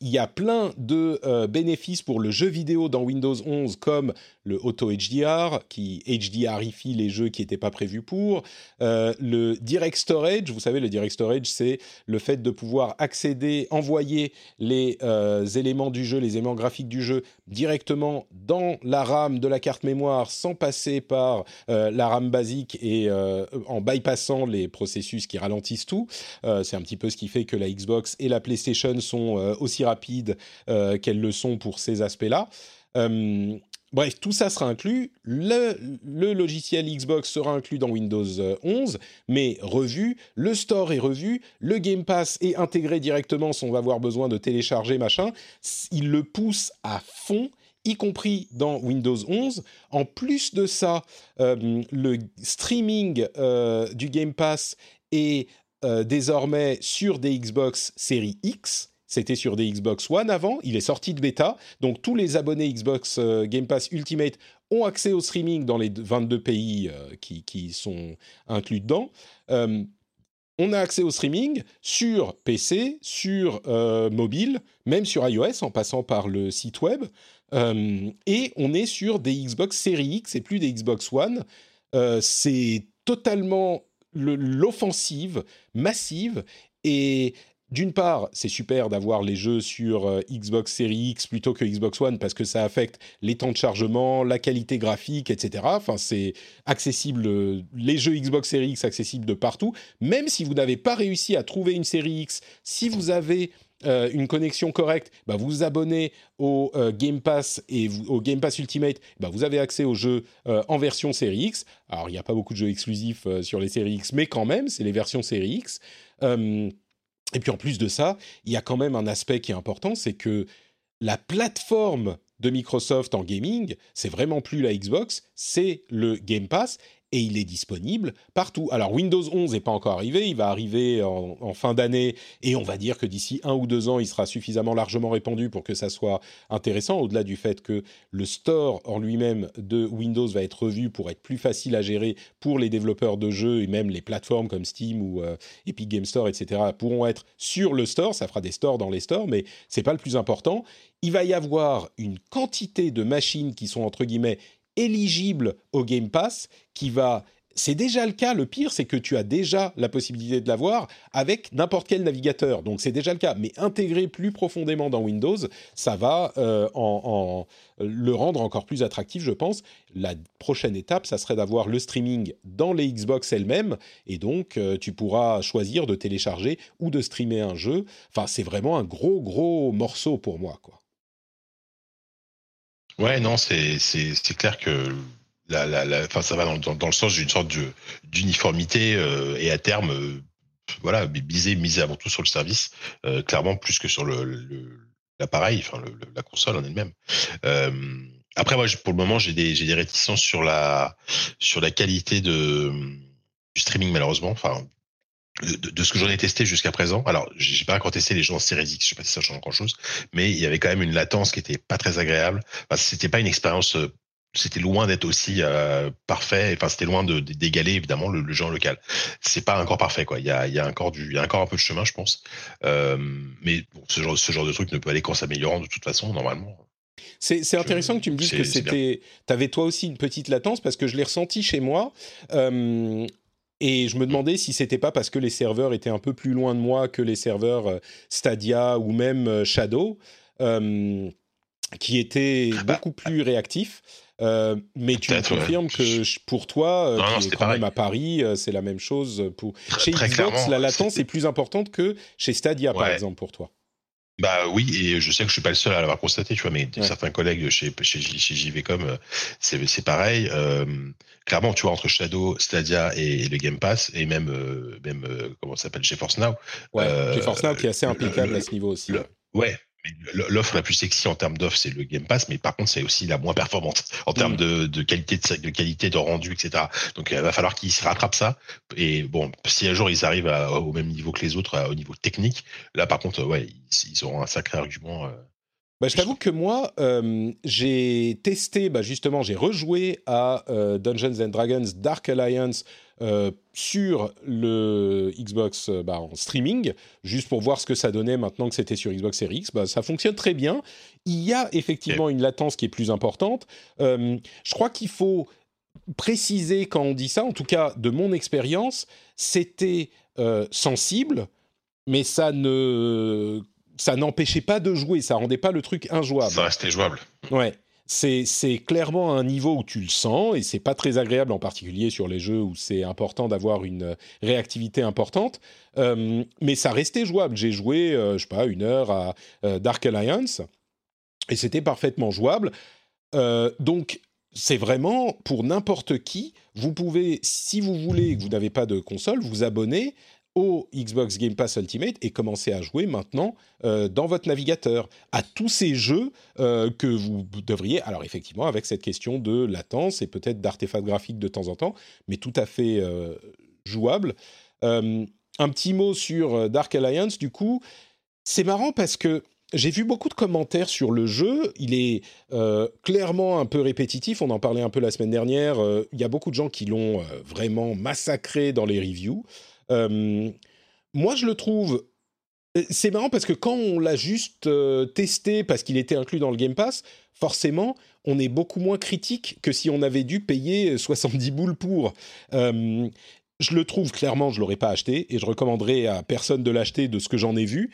Il y a plein de euh, bénéfices pour le jeu vidéo dans Windows 11, comme le Auto HDR, qui HDRifie les jeux qui n'étaient pas prévus pour, euh, le Direct Storage, vous savez, le Direct Storage, c'est le fait de pouvoir accéder, envoyer les euh, éléments du jeu, les éléments graphiques du jeu directement dans la RAM de la carte mémoire sans passer par euh, la RAM basique et en bypassant les processus qui ralentissent tout. C'est un petit peu ce qui fait que la Xbox et la PlayStation sont aussi rapides qu'elles le sont pour ces aspects-là. Bref, tout ça sera inclus. Le, logiciel Xbox sera inclus dans Windows euh, 11, mais revu. Le store est revu. Le Game Pass est intégré directement sans avoir besoin de télécharger, machin. Il le pousse à fond y compris dans Windows 11. En plus de ça, euh, le streaming euh, du Game Pass est euh, désormais sur des Xbox série X. C'était sur des Xbox One avant, il est sorti de bêta, donc tous les abonnés Xbox euh, Game Pass Ultimate ont accès au streaming dans les 22 pays euh, qui, sont inclus dedans. Euh, on a accès au streaming sur PC, sur mobile, même sur iOS en passant par le site web. Et on est sur des Xbox Series X et plus des Xbox One. C'est totalement l'offensive massive et d'une part, c'est super d'avoir les jeux sur euh, Xbox Series X plutôt que Xbox One parce que ça affecte les temps de chargement, la qualité graphique, etc. Enfin, c'est accessible, euh, les jeux Xbox Series X accessibles de partout. Même si vous n'avez pas réussi à trouver une série X, si vous avez une connexion correcte, bah, vous vous abonnez au Game Pass et au Game Pass Ultimate, bah, vous avez accès aux jeux en version série X. Alors il n'y a pas beaucoup de jeux exclusifs sur les séries X, mais quand même, c'est les versions série X. et puis en plus de ça, il y a quand même un aspect qui est important, c'est que la plateforme de Microsoft en gaming, c'est vraiment plus la Xbox, c'est le Game Pass et il est disponible partout. Alors Windows 11 n'est pas encore arrivé, il va arriver en, fin d'année et on va dire que d'ici un ou deux ans, il sera suffisamment largement répandu pour que ça soit intéressant, au-delà du fait que le store en lui-même de Windows va être revu pour être plus facile à gérer pour les développeurs de jeux et même les plateformes comme Steam ou euh, Epic Game Store, etc. pourront être sur le store, ça fera des stores dans les stores, mais c'est pas le plus important. Il va y avoir une quantité de machines qui sont entre guillemets éligible au Game Pass qui va c'est déjà le cas. Le pire, c'est que tu as déjà la possibilité de l'avoir avec n'importe quel navigateur. Donc c'est déjà le cas. Mais intégrer plus profondément dans Windows, ça va euh, en, le rendre encore plus attractif, je pense. La prochaine étape, ça serait d'avoir le streaming dans les Xbox elles-mêmes. Et donc, euh, tu pourras choisir de télécharger ou de streamer un jeu. Enfin, c'est vraiment un gros, gros morceau pour moi, quoi. Ouais, non, c'est clair que la, la, la, ça va dans, dans, le sens d'une sorte d'uniformité euh, et à terme, euh, voilà, miser, miser avant tout sur le service, euh, clairement plus que sur le l'appareil, enfin le, la console en elle-même. Euh, après, moi, pour le moment, j'ai des des réticences sur la sur la qualité de du streaming malheureusement. Enfin, de, ce que j'en ai testé jusqu'à présent. Alors, j'ai pas encore testé les jeux en Series X, je sais pas si ça change grand chose, mais il y avait quand même une latence qui était pas très agréable. Enfin, c'était pas une expérience, euh, c'était loin d'être aussi euh, parfait. Enfin, c'était loin de d'égaler évidemment le, en local. C'est pas encore parfait, quoi. Il y a, il y a encore du, il y a encore un peu de chemin, je pense. Euh, mais bon, ce genre, ce genre de truc ne peut aller qu'en s'améliorant de toute façon, normalement. C'est intéressant que tu me dises que c'était. Tu avais toi aussi une petite latence parce que je l'ai ressenti chez moi. Euh, et je me demandais si c'était pas parce que les serveurs étaient un peu plus loin de moi que les serveurs euh, Stadia ou même euh, Shadow, euh, qui étaient bah, beaucoup plus réactifs. mais tu me confirmes que pour toi, qui est quand même à Paris, c'est la même chose. Pour... chez Xbox, la latence est plus importante que chez Stadia, par exemple, pour toi. Bah oui, et je sais que je suis pas le seul à l'avoir constaté, tu vois, mais certains collègues chez, chez, chez JVcom, euh, c'est, pareil. Euh, clairement, tu vois, entre Shadow, Stadia et, le Game Pass, et même, euh, même comment ça s'appelle, GeForce Now. Ouais, GeForce Now qui est assez impeccable à ce niveau aussi. ouais, L'offre la plus sexy en termes d'offre, c'est le Game Pass, mais par contre, c'est aussi la moins performante [LAUGHS] en termes mm. de, qualité de, de, qualité de rendu, etc. Donc, il va falloir qu'ils se rattrapent ça. Et bon, si un jour ils arrivent au même niveau que les autres, au niveau technique, là, par contre, ouais, ils, auront un sacré argument. Bah, je t'avoue que moi, euh, j'ai testé, bah, justement, j'ai rejoué à euh, Dungeons and Dragons Dark Alliance euh, sur le Xbox bah, en streaming, juste pour voir ce que ça donnait maintenant que c'était sur Xbox Series X. Ça fonctionne très bien. Il y a effectivement une latence qui est plus importante. je crois qu'il faut préciser quand on dit ça, en tout cas de mon expérience, c'était sensible, mais ça ne ça n'empêchait pas de jouer, ça rendait pas le truc injouable. Ça restait jouable. Ouais. C'est, clairement un niveau où tu le sens et c'est pas très agréable en particulier sur les jeux où c'est important d'avoir une réactivité importante, euh, mais ça restait jouable. J'ai joué, euh, je sais pas, une heure à euh, Dark Alliance et c'était parfaitement jouable. donc c'est vraiment pour n'importe qui. Vous pouvez, si vous voulez que vous n'avez pas de console, vous abonner Xbox Game Pass Ultimate et commencer à jouer maintenant euh, dans votre navigateur à tous ces jeux euh, que vous devriez, alors effectivement avec cette question de latence et peut-être d'artefacts graphiques de temps en temps, mais tout à fait euh, jouable. un petit mot sur Dark Alliance, du coup, c'est marrant parce que j'ai vu beaucoup de commentaires sur le jeu. Il est clairement un peu répétitif. On en parlait un peu la semaine dernière. Il y a beaucoup de gens qui l'ont vraiment massacré dans les reviews. Euh, moi, je le trouve. Euh, c'est marrant parce que quand on l'a juste euh, testé parce qu'il était inclus dans le Game Pass, forcément, on est beaucoup moins critique que si on avait dû payer 70 boules pour. je le trouve clairement, je l'aurais pas acheté et je recommanderais à personne de l'acheter de ce que j'en ai vu.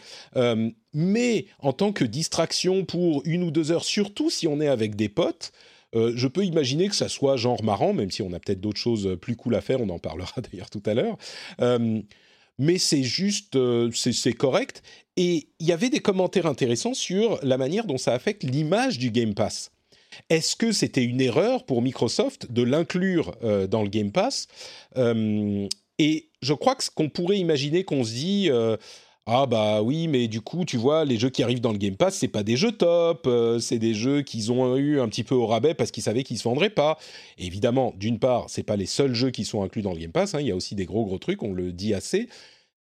mais en tant que distraction pour une ou deux heures, surtout si on est avec des potes, euh, je peux imaginer que ça soit genre marrant, même si on a peut-être d'autres choses plus cool à faire, on en parlera [LAUGHS] d'ailleurs tout à l'heure. Euh, mais c'est juste, c'est correct. Et il y avait des commentaires intéressants sur la manière dont ça affecte l'image du Game Pass. Est-ce que c'était une erreur pour Microsoft de l'inclure dans le Game Pass? Et je crois que ce qu'on pourrait imaginer qu'on se dit, ah bah oui, mais du coup, tu vois, les jeux qui arrivent dans le Game Pass, c'est pas des jeux top, euh, c'est des jeux qu'ils ont eu un petit peu au rabais parce qu'ils savaient qu'ils se vendraient pas. évidemment, d'une part, c'est pas les seuls jeux qui sont inclus dans le Game Pass, hein, il y a aussi des gros gros trucs, on le dit assez.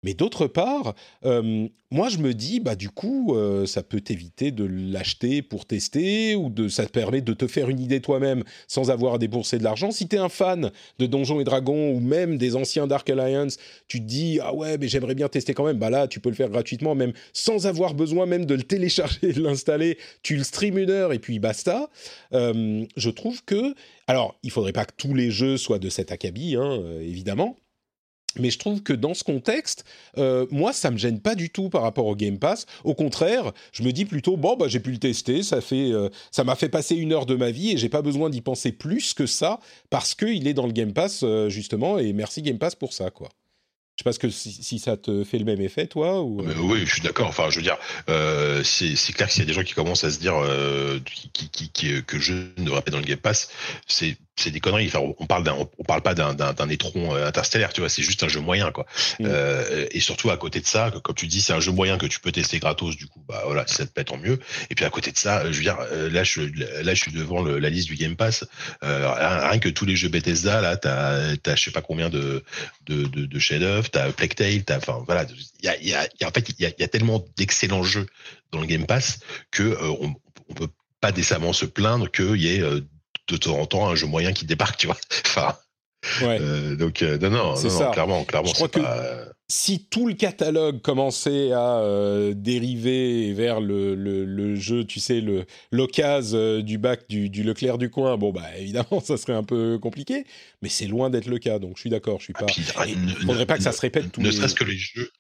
Mais d'autre part, euh, moi je me dis, bah du coup, euh, ça peut t'éviter de l'acheter pour tester ou de, ça te permet de te faire une idée toi-même sans avoir à débourser de l'argent. Si tu es un fan de Donjons et Dragons ou même des anciens Dark Alliance, tu te dis, ah ouais, mais j'aimerais bien tester quand même. Bah là, tu peux le faire gratuitement, même sans avoir besoin même de le télécharger, [LAUGHS] de l'installer. Tu le stream une heure et puis basta. Euh, je trouve que, alors, il faudrait pas que tous les jeux soient de cet acabit, hein, évidemment mais je trouve que dans ce contexte, euh, moi, ça me gêne pas du tout par rapport au Game Pass. Au contraire, je me dis plutôt bon, bah j'ai pu le tester, ça fait, euh, m'a fait passer une heure de ma vie et j'ai pas besoin d'y penser plus que ça parce qu'il est dans le Game Pass euh, justement. Et merci Game Pass pour ça, quoi. Je sais pas que si, ça te fait le même effet, toi ou... Oui, je suis d'accord. Enfin, je veux dire, c'est clair qu'il y a des gens qui commencent à se dire euh, qui, qui, que je ne devrais pas dans le Game Pass. C'est c'est des conneries. Enfin, on parle d'un, on parle pas d'un, d'un, étron euh, interstellaire, tu vois. C'est juste un jeu moyen, quoi. Mm. Euh, et surtout à côté de ça, comme tu dis, c'est un jeu moyen que tu peux tester gratos. Du coup, bah voilà, si ça te plaît, tant mieux. Et puis à côté de ça, je veux dire, euh, là, je, là, je suis devant le, la liste du Game Pass. Euh, rien que tous les jeux Bethesda, là, t'as, t'as, je sais pas combien de, de, de, de chefs-d'œuvre. T'as Plague Tale, t'as, enfin, voilà. Il y a, y a, en fait, il y a, y a tellement d'excellents jeux dans le Game Pass que euh, on, on peut pas décemment se plaindre qu'il y ait de temps en temps un jeu moyen qui débarque, tu vois. [LAUGHS] enfin, ouais. euh, donc euh, non, non, non, non, clairement, clairement, je crois que pas... si tout le catalogue commençait à euh, dériver vers le, le, le, jeu, tu sais, le l'occasion euh, du bac du, du, Leclerc du coin, bon bah évidemment, [LAUGHS] ça serait un peu compliqué, mais c'est loin d'être le cas. Donc je suis d'accord, je suis pas. Ah, il ne faudrait pas que ça se répète tous ne les. Serait-ce que les jeux.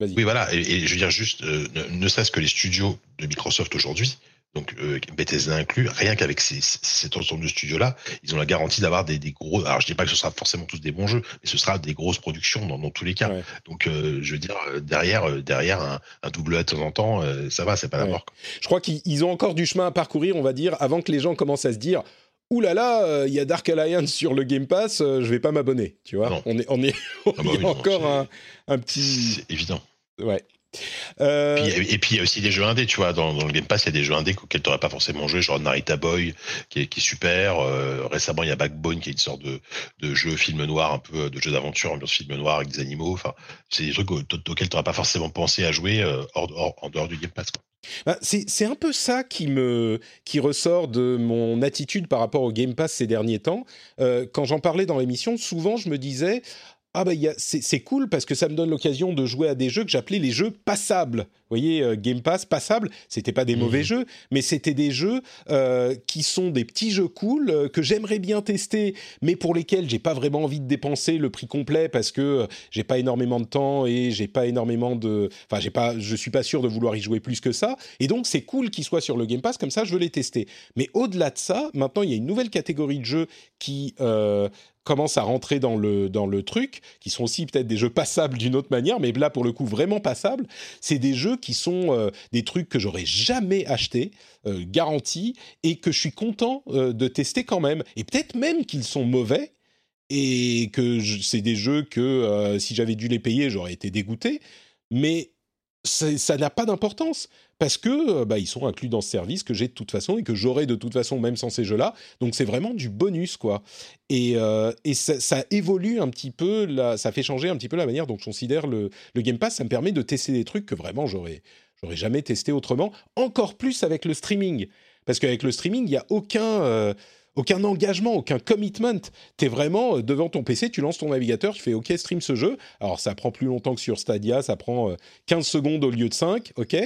Oui, voilà, et, et, je veux dire juste, euh, ne, ne serait-ce que les studios de Microsoft aujourd'hui, donc euh, Bethesda inclus, rien qu'avec ces, cet ensemble de studios-là, ils ont la garantie d'avoir des, des, gros. Alors je dis pas que ce sera forcément tous des bons jeux, mais ce sera des grosses productions dans, dans tous les cas. Ouais. Donc euh, je veux dire euh, derrière, euh, derrière un, un double A de temps en temps, euh, ça va, c'est pas ouais. la mort. Je crois qu'ils ont encore du chemin à parcourir, on va dire, avant que les gens commencent à se dire. Ouh là là, il y a Dark Alliance sur le Game Pass, je vais pas m'abonner, tu vois. Non. On est, on est, on [LAUGHS] ah bah oui, encore non, un, un petit. C'est évident. Ouais. Euh... Puis, et puis il y a aussi des jeux indés, tu vois. Dans, dans le Game Pass, il y a des jeux indés auxquels tu n'aurais pas forcément joué, genre Narita Boy, qui est, qui est super. Euh, récemment, il y a Backbone, qui est une sorte de, de jeu film noir, un peu de jeu d'aventure, ambiance film noir avec des animaux. Enfin, c'est des trucs auxquels tu n'aurais pas forcément pensé à jouer euh, hors, hors, en dehors du Game Pass. Quoi. Bah, c'est un peu ça qui me qui ressort de mon attitude par rapport au Game Pass ces derniers temps. Euh, quand j'en parlais dans l'émission, souvent je me disais ah bah c'est cool parce que ça me donne l'occasion de jouer à des jeux que j'appelais les jeux passables. Vous voyez, euh, Game Pass passable, c'était pas des mmh. mauvais jeux, mais c'était des jeux euh, qui sont des petits jeux cool euh, que j'aimerais bien tester, mais pour lesquels j'ai pas vraiment envie de dépenser le prix complet parce que j'ai pas énormément de temps et j'ai pas énormément de, enfin j'ai pas, je suis pas sûr de vouloir y jouer plus que ça. Et donc c'est cool qu'ils soient sur le Game Pass comme ça, je veux les tester. Mais au-delà de ça, maintenant il y a une nouvelle catégorie de jeux qui commencent à rentrer dans le, dans le truc, qui sont aussi peut-être des jeux passables d'une autre manière, mais là pour le coup vraiment passables, c'est des jeux qui sont euh, des trucs que j'aurais jamais achetés, euh, garantis, et que je suis content euh, de tester quand même. Et peut-être même qu'ils sont mauvais, et que c'est des jeux que euh, si j'avais dû les payer, j'aurais été dégoûté, mais ça n'a pas d'importance parce que bah, ils sont inclus dans ce service que j'ai de toute façon et que j'aurai de toute façon même sans ces jeux-là. Donc c'est vraiment du bonus quoi. Et, euh, et ça, évolue un petit peu, ça fait changer un petit peu la manière dont je considère le, le Game Pass. Ça me permet de tester des trucs que vraiment j'aurais j'aurais jamais testé autrement. Encore plus avec le streaming parce qu'avec le streaming il y a aucun euh, aucun engagement, aucun commitment. Tu es vraiment devant ton PC, tu lances ton navigateur, tu fais OK, stream ce jeu. Alors ça prend plus longtemps que sur Stadia, ça prend 15 secondes au lieu de 5, OK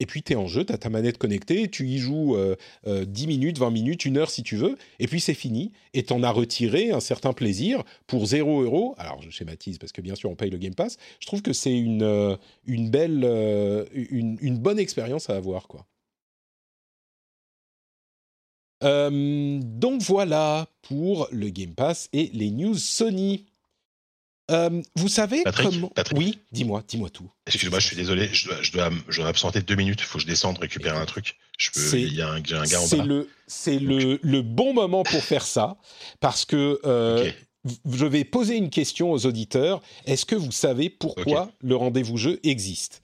et puis tu es en jeu, tu as ta manette connectée, tu y joues euh, euh, 10 minutes, 20 minutes, une heure si tu veux, et puis c'est fini, et tu en as retiré un certain plaisir pour 0 euros. Alors je schématise parce que bien sûr on paye le Game Pass, je trouve que c'est une, euh, une belle, euh, une, bonne expérience à avoir. quoi. Euh, donc voilà pour le Game Pass et les news Sony. Euh, vous savez Patrick, comment Patrick. Oui, dis-moi, dis-moi tout. Excuse-moi, je suis désolé, je dois, je dois, je dois m'absenter deux minutes. Il faut que je descende récupérer un truc. Je peux. C'est- Il y a un, j'ai un gars en bas. le, c'est le, le bon moment pour faire ça, parce que euh, je vais poser une question aux auditeurs. Est-ce que vous savez pourquoi le rendez-vous jeu existe?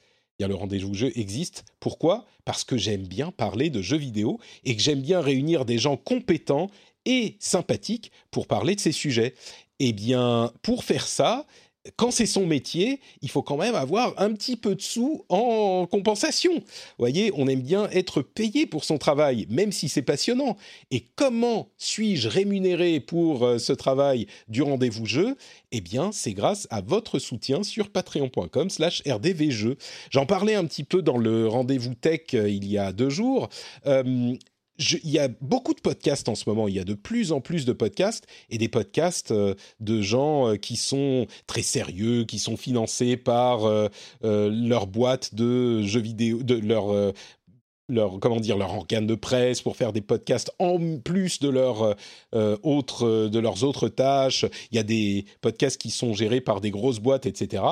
Le rendez-vous jeu existe. Pourquoi? Parce que j'aime bien parler de jeux vidéo et que j'aime bien réunir des gens compétents et sympathiques pour parler de ces sujets. Eh bien, pour faire ça, quand c'est son métier, il faut quand même avoir un petit peu de sous en compensation. Vous voyez, on aime bien être payé pour son travail, même si c'est passionnant. Et comment suis-je rémunéré pour euh, ce travail du rendez-vous jeu Eh bien, c'est grâce à votre soutien sur patreon.com slash rdvjeux. J'en parlais un petit peu dans le rendez-vous tech euh, il y a deux jours. Euh, il y a beaucoup de podcasts en ce moment, il y a de plus en plus de podcasts et des podcasts euh, de gens euh, qui sont très sérieux, qui sont financés par euh, leur boîte de jeux vidéo, de leur leur comment dire leur organe de presse pour faire des podcasts en plus de leur euh, euh, de leurs autres tâches. Il y a des podcasts qui sont gérés par des grosses boîtes, etc.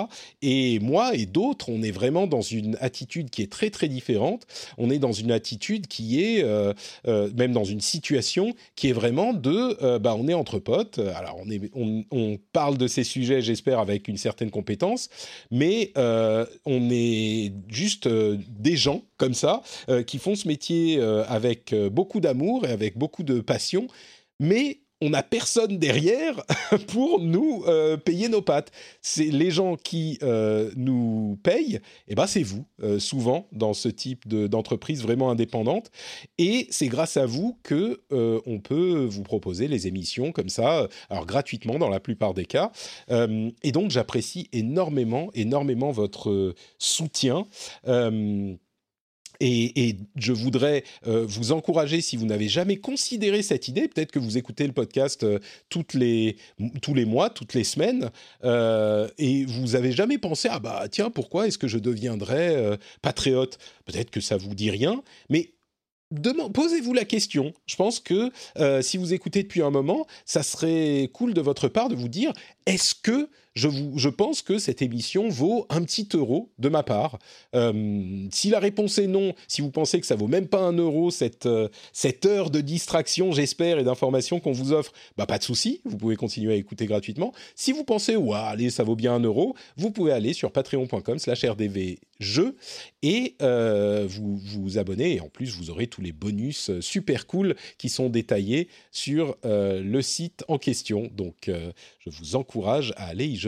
Et moi et d'autres, on est vraiment dans une attitude qui est très très différente. On est dans une attitude qui est euh, euh, même dans une situation qui est vraiment de bah on est entre potes. Alors on est on, parle de ces sujets, j'espère avec une certaine compétence, mais on est juste des gens comme ça euh, qui font ce métier euh, avec euh, beaucoup d'amour et avec beaucoup de passion, mais on n'a personne derrière [LAUGHS] pour nous payer nos pattes. C'est les gens qui nous payent, et ben c'est vous, souvent dans ce type de- d'entreprise vraiment indépendante. Et c'est grâce à vous que on peut vous proposer les émissions comme ça, alors gratuitement dans la plupart des cas. Et donc j'apprécie énormément, énormément votre soutien. Et, je voudrais euh, vous encourager, si vous n'avez jamais considéré cette idée, peut-être que vous écoutez le podcast euh, les, tous les mois, toutes les semaines, euh, et vous avez jamais pensé, ah bah tiens, pourquoi est-ce que je deviendrais patriote? Peut-être que ça vous dit rien, mais Posez-vous la question. Je pense que si vous écoutez depuis un moment, ça serait cool de votre part de vous dire est-ce que je, pense que cette émission vaut un petit euro de ma part Euh, Si la réponse est non, si vous pensez que ça vaut même pas un euro cette, euh, cette heure de distraction, j'espère, et d'information qu'on vous offre, bah pas de souci, vous pouvez continuer à écouter gratuitement. Si vous pensez ouais, allez, ça vaut bien un euro, vous pouvez aller sur patreon.com/slash rdvjeux et euh, vous vous abonner. Et en plus, vous aurez tous les bonus super cool qui sont détaillés sur le site en question. Donc, je vous encourage à aller y jeter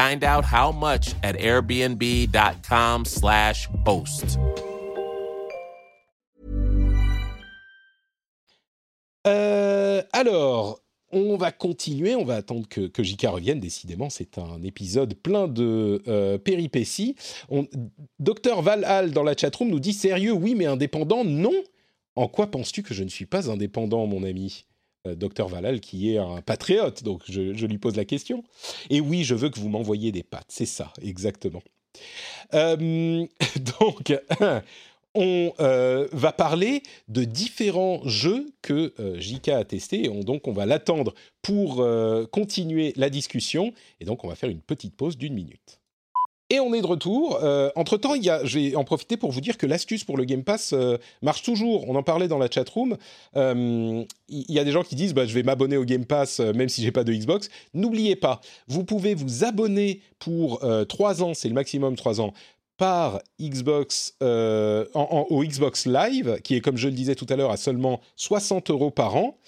Find out how much at airbnb.com/slash host. Euh, alors, on va continuer, on va attendre que, que JK revienne. Décidément, c'est un épisode plein de euh, péripéties. On, Docteur Valhall dans la chatroom nous dit sérieux, oui, mais indépendant, non. En quoi penses-tu que je ne suis pas indépendant, mon ami? Docteur Valhall, qui est un patriote, donc je, lui pose la question. Et oui, je veux que vous m'envoyiez des pattes, c'est ça, exactement. Euh, [LAUGHS] donc, [CLEARS THROAT] on euh, va parler de différents jeux que euh, JK a testés. Et on- donc, on va l'attendre pour euh, continuer la discussion. Et donc, on va faire une petite pause d'une minute. Et on est de retour. Euh, entre temps, il y a, je vais en profiter pour vous dire que l'astuce pour le Game Pass euh, marche toujours. On en parlait dans la chat room. Euh, il y a des gens qui disent, bah, je vais m'abonner au Game Pass même si j'ai pas de Xbox. N'oubliez pas, vous pouvez vous abonner pour 3 ans, c'est le maximum 3 ans, par Xbox au Xbox Live, qui est comme je le disais tout à l'heure à seulement 60 euros par an.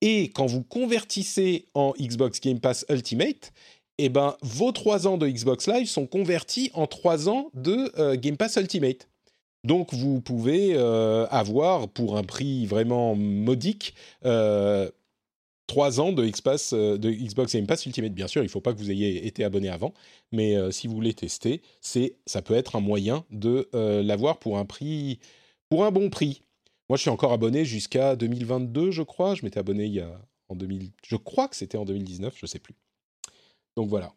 Et quand vous convertissez en Xbox Game Pass Ultimate, eh ben, vos trois ans de Xbox Live sont convertis en trois ans de euh, Game Pass Ultimate. Donc vous pouvez euh, avoir pour un prix vraiment modique euh, trois ans de, Xbox, de Xbox Game Pass Ultimate. Bien sûr, il ne faut pas que vous ayez été abonné avant, mais si vous voulez tester, ça peut être un moyen de l'avoir pour un prix, pour un bon prix. Moi, je suis encore abonné jusqu'à 2022, je crois. Je m'étais abonné il y a en 2000, je crois que c'était en 2019, je sais plus. Donc voilà.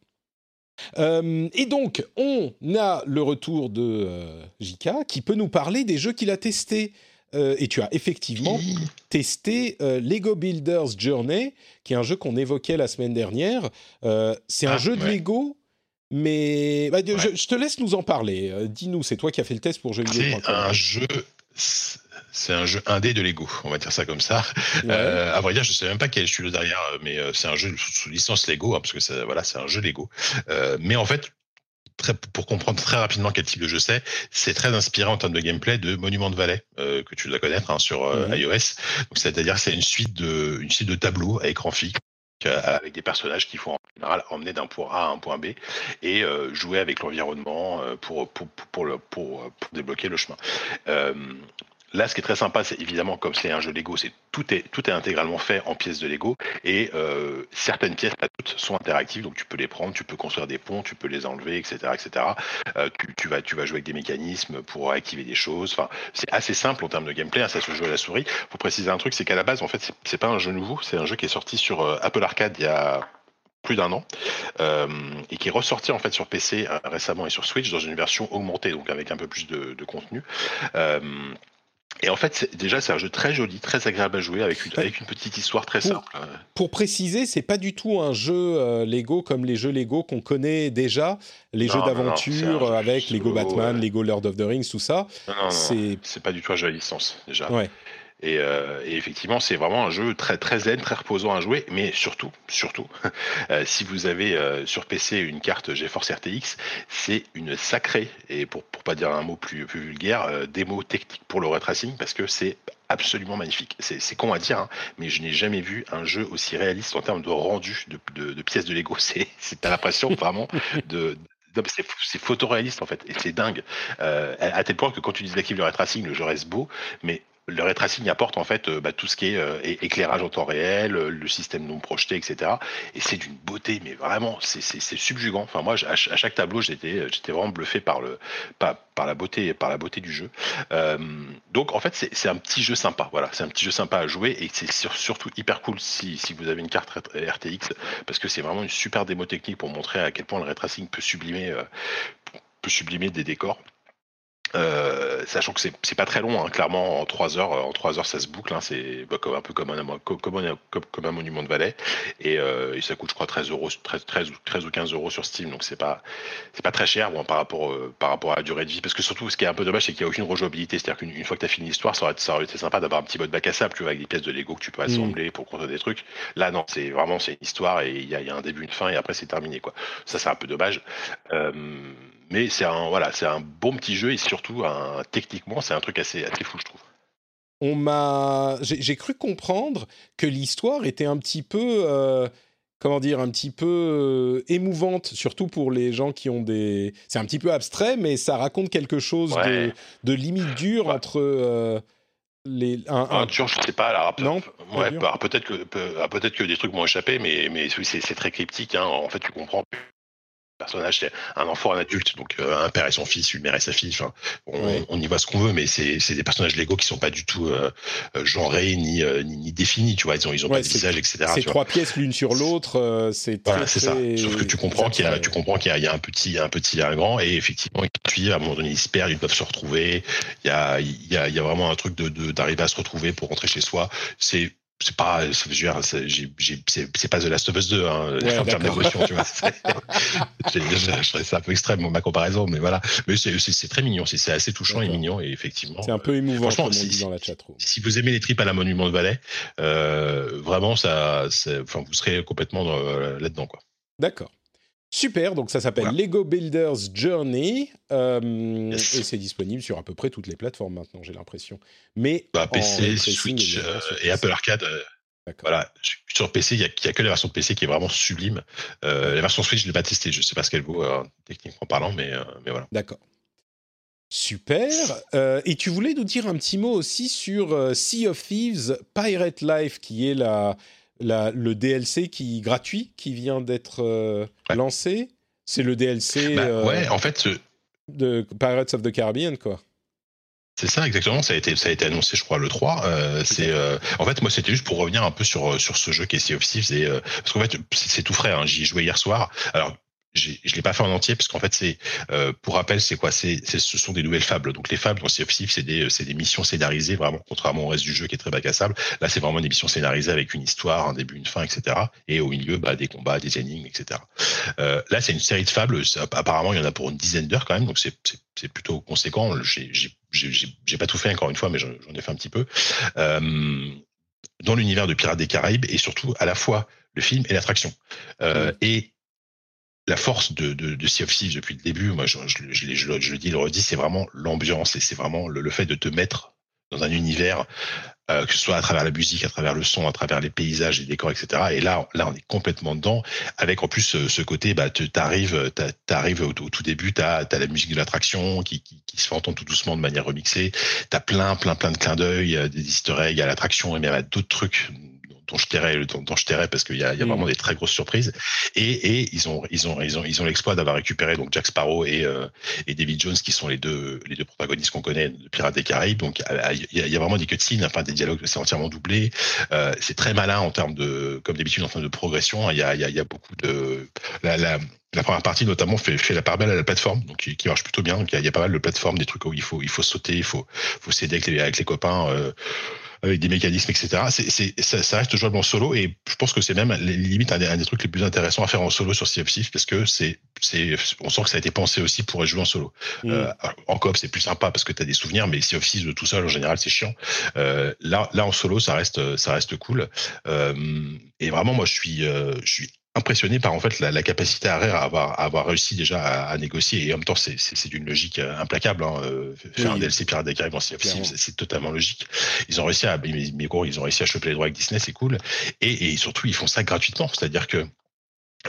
Euh, et donc, on a le retour de euh, Jika qui peut nous parler des jeux qu'il a testés. Euh, et tu as effectivement [LAUGHS] testé Lego Builders Journey, qui est un jeu qu'on évoquait la semaine dernière. c'est un ah, jeu de Lego, mais bah, je, te laisse nous en parler. Dis-nous, c'est toi qui as fait le test pour jeuxvideo.com. C'est un jeu c'est un jeu indé de Lego, on va dire ça comme ça. Euh, à vrai dire, je sais même pas quel studio derrière, mais euh, c'est un jeu sous, licence Lego, hein, parce que c'est voilà, c'est un jeu Lego. Euh, mais en fait, Très, pour comprendre très rapidement quel type de jeu c'est, c'est très inspiré en termes de gameplay de Monument de Valley euh, que tu dois connaître hein, sur euh, mhm. iOS. Donc c'est-à-dire c'est une suite de une suite de tableaux à écran fixe avec des personnages qui font en général emmener d'un point A à un point B et euh, jouer avec l'environnement pour pour, pour, le, pour, pour, débloquer le chemin. Là, ce qui est très sympa, c'est évidemment comme c'est un jeu Lego, c'est tout est tout est intégralement fait en pièces de Lego et euh, certaines pièces, toutes, sont interactives, donc tu peux les prendre, tu peux construire des ponts, tu peux les enlever, etc., etc. Euh, tu, vas tu vas jouer avec des mécanismes pour activer des choses. Enfin, c'est assez simple en termes de gameplay. Hein, ça se joue à la souris. Pour préciser un truc, c'est qu'à la base, en fait, c'est pas un jeu nouveau, c'est un jeu qui est sorti sur euh, Apple Arcade il y a plus d'un an et qui est ressorti en fait sur PC récemment et sur Switch dans une version augmentée donc avec un peu plus de contenu et en fait, déjà, c'est un jeu très joli, très agréable à jouer, avec une, avec une petite histoire très simple. Pour préciser, c'est pas du tout un jeu euh, Lego comme les jeux Lego qu'on connaît déjà, les jeux d'aventure avec Lego Batman, Lego Lord of the Rings, tout ça. Non, non, c'est pas du tout un jeu à licence déjà. Ouais. Euh, et, effectivement, c'est vraiment un jeu très très zen, très reposant à jouer. Mais surtout, surtout, [LAUGHS] euh, si vous avez euh, sur PC une carte GeForce RTX, c'est une sacrée et pour pour pas dire un mot plus plus vulgaire, démo technique pour le ray tracing parce que c'est absolument magnifique. C'est con à dire, hein, mais je n'ai jamais vu un jeu aussi réaliste en termes de rendu de, de, pièces de Lego. [LAUGHS] C'est t'as l'impression vraiment de c'est photoréaliste en fait, et c'est dingue. à tel point que quand tu désactives le ray tracing, le jeu reste beau, mais le ray tracing apporte en fait euh, bah, tout ce qui est euh, éclairage en temps réel, euh, le système non projeté, etc. Et c'est d'une beauté, mais vraiment, c'est subjugant. Enfin moi, à, chaque tableau, j'étais vraiment bluffé par la beauté du jeu. donc en fait, c'est un petit jeu sympa. Voilà, c'est un petit jeu sympa à jouer et c'est surtout hyper cool si, vous avez une carte RTX parce que c'est vraiment une super démo technique pour montrer à quel point le ray peut sublimer des décors. Euh, sachant que c'est pas très long, hein, clairement en 3 heures, en 3 heures ça se boucle, hein, c'est bah, un peu comme un, comme, comme, un monument de Valais, et, euh, et, ça coûte je crois 13 euros, 13, 13, ou 15 euros sur Steam, donc c'est pas c'est pas très cher bon, par rapport euh, par rapport à la durée de vie, parce que surtout ce qui est un peu dommage c'est qu'il n'y a aucune rejouabilité, c'est-à-dire qu'une fois que tu as fini l'histoire, ça aurait, ça aurait été sympa d'avoir un petit mode bac à sable, tu vois, avec des pièces de Lego que tu peux mm. assembler pour construire des trucs. Là non, c'est vraiment c'est une histoire et il y a, y a, un début, une fin et après c'est terminé quoi. Ça c'est un peu dommage. Euh, mais c'est un voilà, c'est un bon petit jeu et surtout un, techniquement c'est un truc assez, assez fou je trouve. On m'a, j'ai cru comprendre que l'histoire était un petit peu, euh, comment dire, un petit peu euh, émouvante, surtout pour les gens qui ont des, c'est un petit peu abstrait, mais ça raconte quelque chose de, de, limite dur entre euh, les, un, un... dur, je sais pas. Alors, non, ouais, peut-être que peut-être que des trucs m'ont échappé, mais mais c'est très cryptique. Hein. En fait, tu comprends personnage, c'est un enfant, un adulte, donc euh, un père et son fils, une mère et sa fille. Enfin, on, y voit ce qu'on veut, mais c'est des personnages légaux qui sont pas du tout euh, euh genrés ni, euh, ni, ni, définis. Tu vois, ils ont ils ont pas de visage, etc. C'est trois pièces l'une sur l'autre. c'est voilà, c'est ça. Sauf que tu comprends qu'il y a tu comprends qu'il y, y, a un petit un petit et un grand, et effectivement, puis à un moment donné ils se perdent, ils peuvent se retrouver. Il y a il y a, il y a vraiment un truc de d'arriver à se retrouver pour rentrer chez soi. C'est c'est pas, c'est c'est pas The Last of Us 2 hein, en termes d'émotion, tu vois. [LAUGHS] C'est un peu extrême ma comparaison, mais voilà. Mais c'est très mignon, c'est assez touchant et mignon, et effectivement. C'est un peu émouvant. Franchement, si, dans la si vous aimez les tripes à la Monument de Valais, euh, vraiment, ça, enfin, vous serez complètement là-dedans, quoi. D'accord. Super, donc ça s'appelle Lego Builders Journey euh, et c'est disponible sur à peu près toutes les plateformes maintenant, j'ai l'impression. Mais bah, PC, Switch euh, et Apple Arcade. Euh, voilà, sur PC, il n'y a, que la version PC qui est vraiment sublime. la version Switch, je ne l'ai pas testée, je ne sais pas ce qu'elle vaut techniquement parlant, mais, mais voilà. D'accord. Super. et tu voulais nous dire un petit mot aussi sur Sea of Thieves Pirate Life, qui est la, le DLC qui gratuit qui vient d'être euh, lancé. C'est le DLC. Bah, euh, ouais, en fait. De Pirates of the Caribbean, quoi. C'est ça exactement, ça a été ça a été annoncé je crois le 3. Euh, c'est en fait moi c'était juste pour revenir un peu sur sur ce jeu qui est Sea of Thieves parce qu'en fait c'est tout frais. Hein, J'y ai joué hier soir. Alors je l'ai pas fait en entier parce qu'en fait c'est euh, pour rappel c'est quoi? C'est ce sont des nouvelles fables. Donc les fables dans Sea of Thieves c'est des c'est des missions scénarisées vraiment contrairement au reste du jeu qui est très bac à sable. Là c'est vraiment des missions scénarisées avec une histoire un début une fin etc et au milieu bah, des combats des énigmes etc euh, là c'est une série de fables. Apparemment il y en a pour une dizaine d'heures quand même. Donc c'est c'est plutôt conséquent. J'ai pas tout fait encore une fois mais j'en ai fait un petit peu. Euh, dans l'univers de Pirates des Caraïbes et surtout à la fois le film et l'attraction. Euh, et la force de, de, Sea of Thieves depuis le début, moi je, je, je, je le dis, le redis, c'est vraiment l'ambiance et c'est vraiment le, fait de te mettre dans un univers, euh, que ce soit à travers la musique, à travers le son, à travers les paysages, les décors, etc. Et là, là, on est complètement dedans, avec en plus ce, côté, bah, t'arrives, t'arrives au, au, tout début, t'as as la musique de l'attraction qui, qui, qui, se fait entendre tout doucement de manière remixée, t'as plein, plein, plein de clins d'œil, euh, des easter eggs à l'attraction et même à d'autres trucs dont je tairais, dont, je tairais parce qu'il y a, il y a mm. vraiment des très grosses surprises. Et, et ils ont, ils ont, ils ont, ils ont l'exploit d'avoir récupéré donc Jack Sparrow et, euh, et David Jones qui sont les deux, les deux protagonistes qu'on connaît de Pirates des Caraïbes. Donc il y a, il y a vraiment des cutscenes, enfin des dialogues, c'est entièrement doublé. Euh, c'est très malin en termes de, comme d'habitude en termes de progression. Il y a, il y a, il y a beaucoup de la, la la première partie notamment fait, fait la part belle à la plateforme, donc qui, qui marche plutôt bien. Donc il y, a, il y, a, pas mal de plateformes, des trucs où il faut il faut sauter, il faut faut s'aider avec les, avec les copains. Euh, avec des mécanismes, etc. C'est, ça, ça, reste jouable en solo et je pense que c'est même limite un des, un des, trucs les plus intéressants à faire en solo sur CF6 parce que c'est, c'est, on sent que ça a été pensé aussi pour jouer en solo. Mm. Euh, en coop, c'est plus sympa parce que tu as des souvenirs, mais CF 6 de tout seul, en général, c'est chiant. Euh, là, là, en solo, ça reste, ça reste cool. Euh, et vraiment, moi, je suis, euh, je suis impressionné par en fait la, la capacité à à avoir, à avoir réussi déjà à, à, négocier. Et en même temps c'est c'est d'une logique euh, implacable hein. Euh, faire un DLC Pirates des Caraïbes c'est totalement logique. Ils ont réussi à mais, gros ils ont réussi à choper les droits avec Disney c'est cool. Et, et surtout ils font ça gratuitement. C'est-à-dire que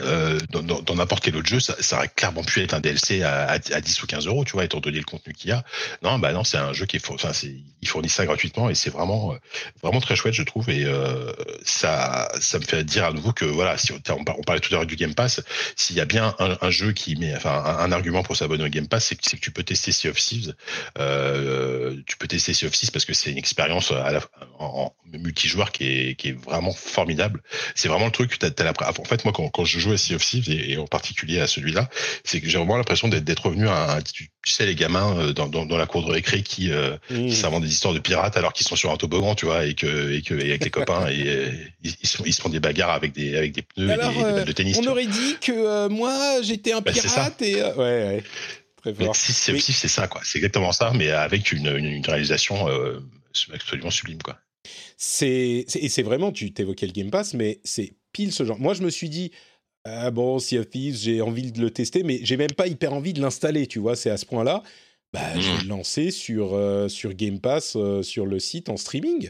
euh, dans n'importe quel autre jeu, ça, ça, aurait clairement pu être un DLC à, à, 10 ou 15 euros, tu vois, étant donné le contenu qu'il y a. Non, bah non, c'est un jeu qui est, enfin, c'est, ils fournissent ça gratuitement et c'est vraiment, euh, vraiment très chouette, je trouve. Et euh, ça, ça me fait dire à nouveau que voilà, si on, on parlait tout à l'heure du Game Pass, s'il y a bien un, un, jeu qui met, enfin, un, argument pour s'abonner au Game Pass, c'est que, que, tu peux tester Sea of Thieves. Euh, tu peux tester Sea of Thieves parce que c'est une expérience à la, en, multijoueur qui est, qui est vraiment formidable. C'est vraiment le truc. T'as, t'as en fait, moi, quand je joue à Sea of Thieves et, en particulier à celui-là, c'est que j'ai vraiment l'impression d'être revenu à, un, tu, sais les gamins euh, dans, dans, dans la cour de récré qui, euh, mmh. qui s'inventent des histoires de pirates alors qu'ils sont sur un toboggan, tu vois, et que et que et avec les copains et, euh, ils, ils, se, ils se font des bagarres avec des avec des pneus alors, et des, des balles de tennis. On aurait dit que moi j'étais un bah, pirate et ouais ouais. Très fort. Sea of Thieves, c'est ça, quoi. C'est exactement ça, mais avec une, une, une réalisation absolument sublime, quoi. C'est et c'est vraiment, tu t'évoquais le Game Pass, mais c'est pile ce genre. Moi, je me suis dit, ah bon, Sea of Thieves, j'ai envie de le tester, mais j'ai même pas hyper envie de l'installer, tu vois, c'est à ce point-là. Bah, mmh. je vais le lancer sur, euh, sur Game Pass, euh, sur le site en streaming,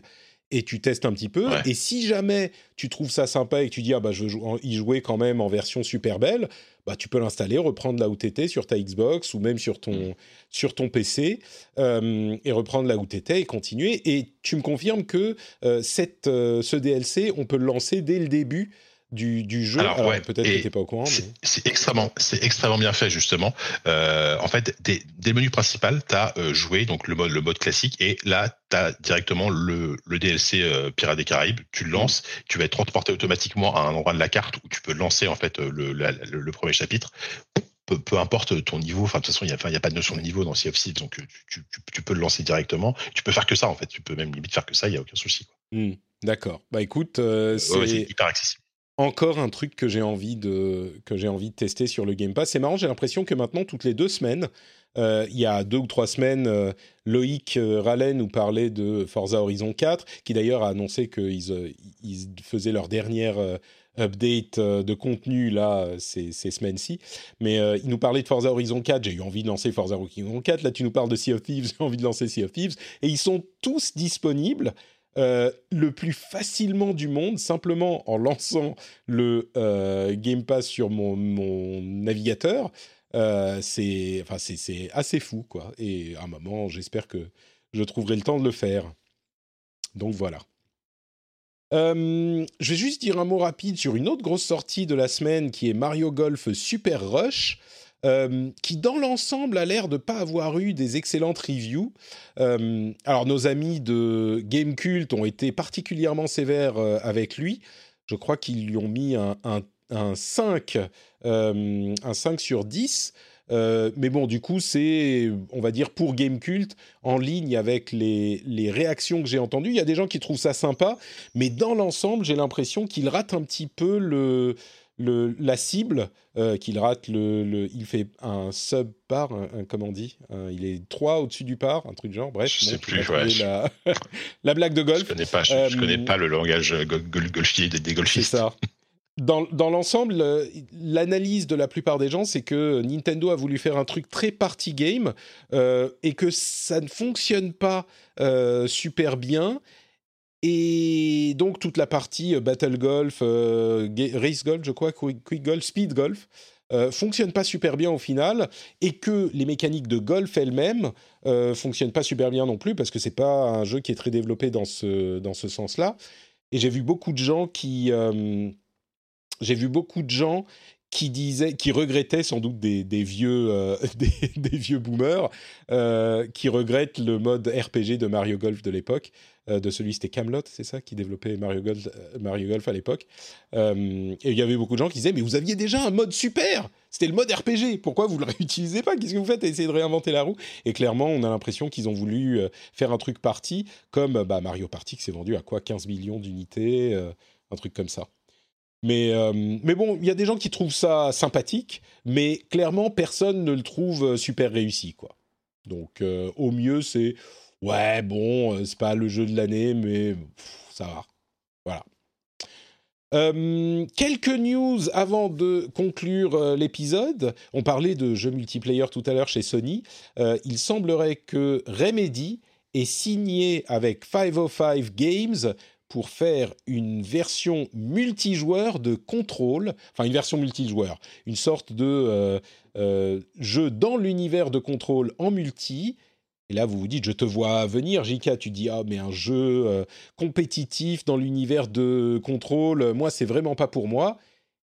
et tu testes un petit peu. Et si jamais tu trouves ça sympa et que tu dis, ah bah, je veux y jouer quand même en version super belle, bah, tu peux l'installer, reprendre la OTT sur ta Xbox ou même sur ton, mmh. sur ton PC, euh, et reprendre la OTT et continuer. Et tu me confirmes que cette, ce DLC, on peut le lancer dès le début du, du jeu. Alors, ouais, peut-être que t'es pas au courant. C'est extrêmement, c'est extrêmement bien fait justement. Euh, en fait, dès, dès, le menu principal, t'as euh, joué donc le mode, le mode classique, et là, t'as directement le, le DLC euh, Pirates des Caraïbes. Tu le lances, tu vas être transporté automatiquement à un endroit de la carte où tu peux lancer en fait euh, le, le, premier chapitre. Peu, peu, importe ton niveau, enfin de toute façon il n'y a, a, pas de notion de niveau dans Sea of donc tu, tu, tu, peux le lancer directement. Tu peux faire que ça en fait, tu peux même limite faire que ça, il y a aucun souci. Hmm. D'accord. Bah écoute, euh, c'est hyper accessible. Encore un truc que j'ai envie de que j'ai envie de tester sur le Game Pass. C'est marrant, j'ai l'impression que maintenant toutes les deux semaines, euh, il y a deux ou trois semaines, euh, Loïc euh, nous parlait de Forza Horizon 4, qui d'ailleurs a annoncé qu'ils euh, ils faisaient leur dernière update de contenu là ces, semaines-ci. Mais il nous parlait de Forza Horizon 4, j'ai eu envie de lancer Forza Horizon 4. Là, tu nous parles de Sea of Thieves, [LAUGHS] j'ai envie de lancer Sea of Thieves. Et ils sont tous disponibles euh, le plus facilement du monde, simplement en lançant le euh, Game Pass sur mon, mon navigateur. Euh, c'est assez fou, quoi. Et à un moment, j'espère que je trouverai le temps de le faire. Donc voilà. Je vais juste dire un mot rapide sur une autre grosse sortie de la semaine qui est Mario Golf Super Rush, euh, qui dans l'ensemble a l'air de pas avoir eu des excellentes reviews. Euh, alors nos amis de Game Cult ont été particulièrement sévères euh, avec lui. Je crois qu'ils lui ont mis un, un, un 5, euh, un 5 sur 10. Euh, mais bon, du coup, c'est, on va dire, pour Game Cult, en ligne avec les, les réactions que j'ai entendues. Il y a des gens qui trouvent ça sympa, mais dans l'ensemble, j'ai l'impression qu'il rate un petit peu le, le, la cible, euh, qu'il rate le, le- Il fait un sub-par, un, un- comment on dit Un- Il est 3 au-dessus du par, un truc du genre. Bref, Je sais plus, ouais, je- la, [LAUGHS] la blague de Je golf. connais pas, je, je Euh, connais pas le langage go- go- golfier des, des C'est golfistes. ça. Dans, dans l'ensemble, euh, l'analyse de la plupart des gens, c'est que Nintendo a voulu faire un truc très party game euh, et que ça ne fonctionne pas euh, super bien. Et donc toute la partie euh, Battle Golf, euh, Race Golf, je crois, Quick, Golf, Speed Golf, euh, fonctionne pas super bien au final, et que les mécaniques de golf elles-mêmes euh, fonctionnent pas super bien non plus parce que c'est pas un jeu qui est très développé dans ce dans ce sens-là. Et j'ai vu beaucoup de gens qui euh, j'ai vu beaucoup de gens qui disaient, qui regrettaient sans doute des, vieux, [LAUGHS] des, vieux boomers, qui regrettent le mode RPG de Mario Golf de l'époque, de celui c'était Camelot, c'est ça, qui développait Mario Golf, euh, Mario Golf à l'époque. Euh, et il y avait beaucoup de gens qui disaient, mais vous aviez déjà un mode super, c'était le mode RPG, pourquoi vous le [LAUGHS] réutilisez pas? Qu'est-ce que vous faites? À essayer de réinventer la roue Et clairement, on a l'impression qu'ils ont voulu euh, faire un truc party, comme bah, Mario Party qui s'est vendu à quoi? 15 millions d'unités, euh, un truc comme ça. Mais, euh, mais bon, il y a des gens qui trouvent ça sympathique, mais clairement, personne ne le trouve euh, super réussi, quoi. Donc, euh, au mieux, c'est ouais, bon, euh, c'est pas le jeu de l'année, mais ça va. Voilà. Quelques news avant de conclure euh, l'épisode. On parlait de jeux multiplayer tout à l'heure chez Sony. Euh, il semblerait que Remedy ait signé avec 505 Games pour faire une version multijoueur de Control, enfin une version multijoueur, une sorte de jeu dans l'univers de Control en multi. Et là, vous vous dites, je te vois venir, Jika, tu dis, ah, mais un jeu euh, compétitif dans l'univers de Control, euh, moi, c'est vraiment pas pour moi.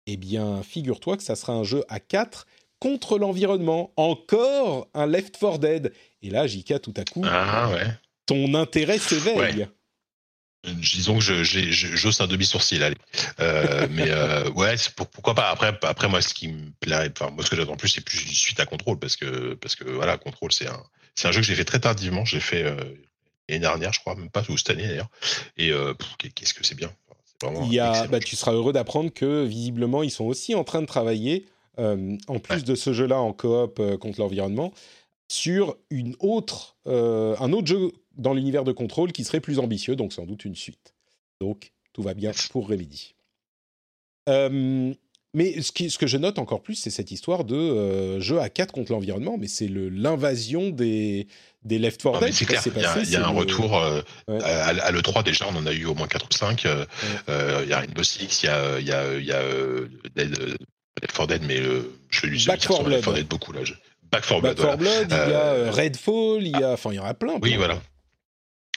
Eh bien, figure-toi que ça sera un jeu à 4 contre l'environnement. Encore un Left 4 Dead. Et là, Jika, tout à coup, Ah ouais. ton intérêt s'éveille. Disons que je, j'ai- je, j'ose un demi-sourcil, allez. Euh, mais euh, ouais, c'est pour- pourquoi pas. Après, après, moi, ce qui me plaît, enfin, moi, ce que j'attends plus, c'est plus une suite à Control, parce que, parce que voilà, Control, c'est un, c'est un jeu que j'ai fait très tardivement. J'ai fait euh, l'année dernière, je crois, même pas, ou cette année d'ailleurs. Et euh, pff, qu'est-ce que c'est bien. Enfin, c'est vraiment Il y a, bah, jeu. tu seras heureux d'apprendre que visiblement ils sont aussi en train de travailler, en plus Ouais. de ce jeu-là en coop contre l'environnement, sur une autre, un autre jeu dans l'univers de contrôle qui serait plus ambitieux, donc sans doute une suite. Donc tout va bien pour Remedy. Euh, mais ce, qui- ce que je note encore plus, c'est cette histoire de euh, jeu à 4 contre l'environnement, mais c'est l'invasion des, des Left 4 Non, mais Dead. c'est clair, il y a, il y a passé, un le- retour. euh, Ouais. à, à l'E3, déjà, on en a eu au moins 4 ou 5. euh, euh, Il y a Rainbow Six, il y a, y a, y a euh, Dead, Left 4 Dead, mais je lui Back 4 Left 4 Blood. Dead beaucoup là. je- Back 4 Back Blood, 4 voilà. Blood, il y a Redfall, il y a, enfin il y en a plein. Oui, plein. voilà.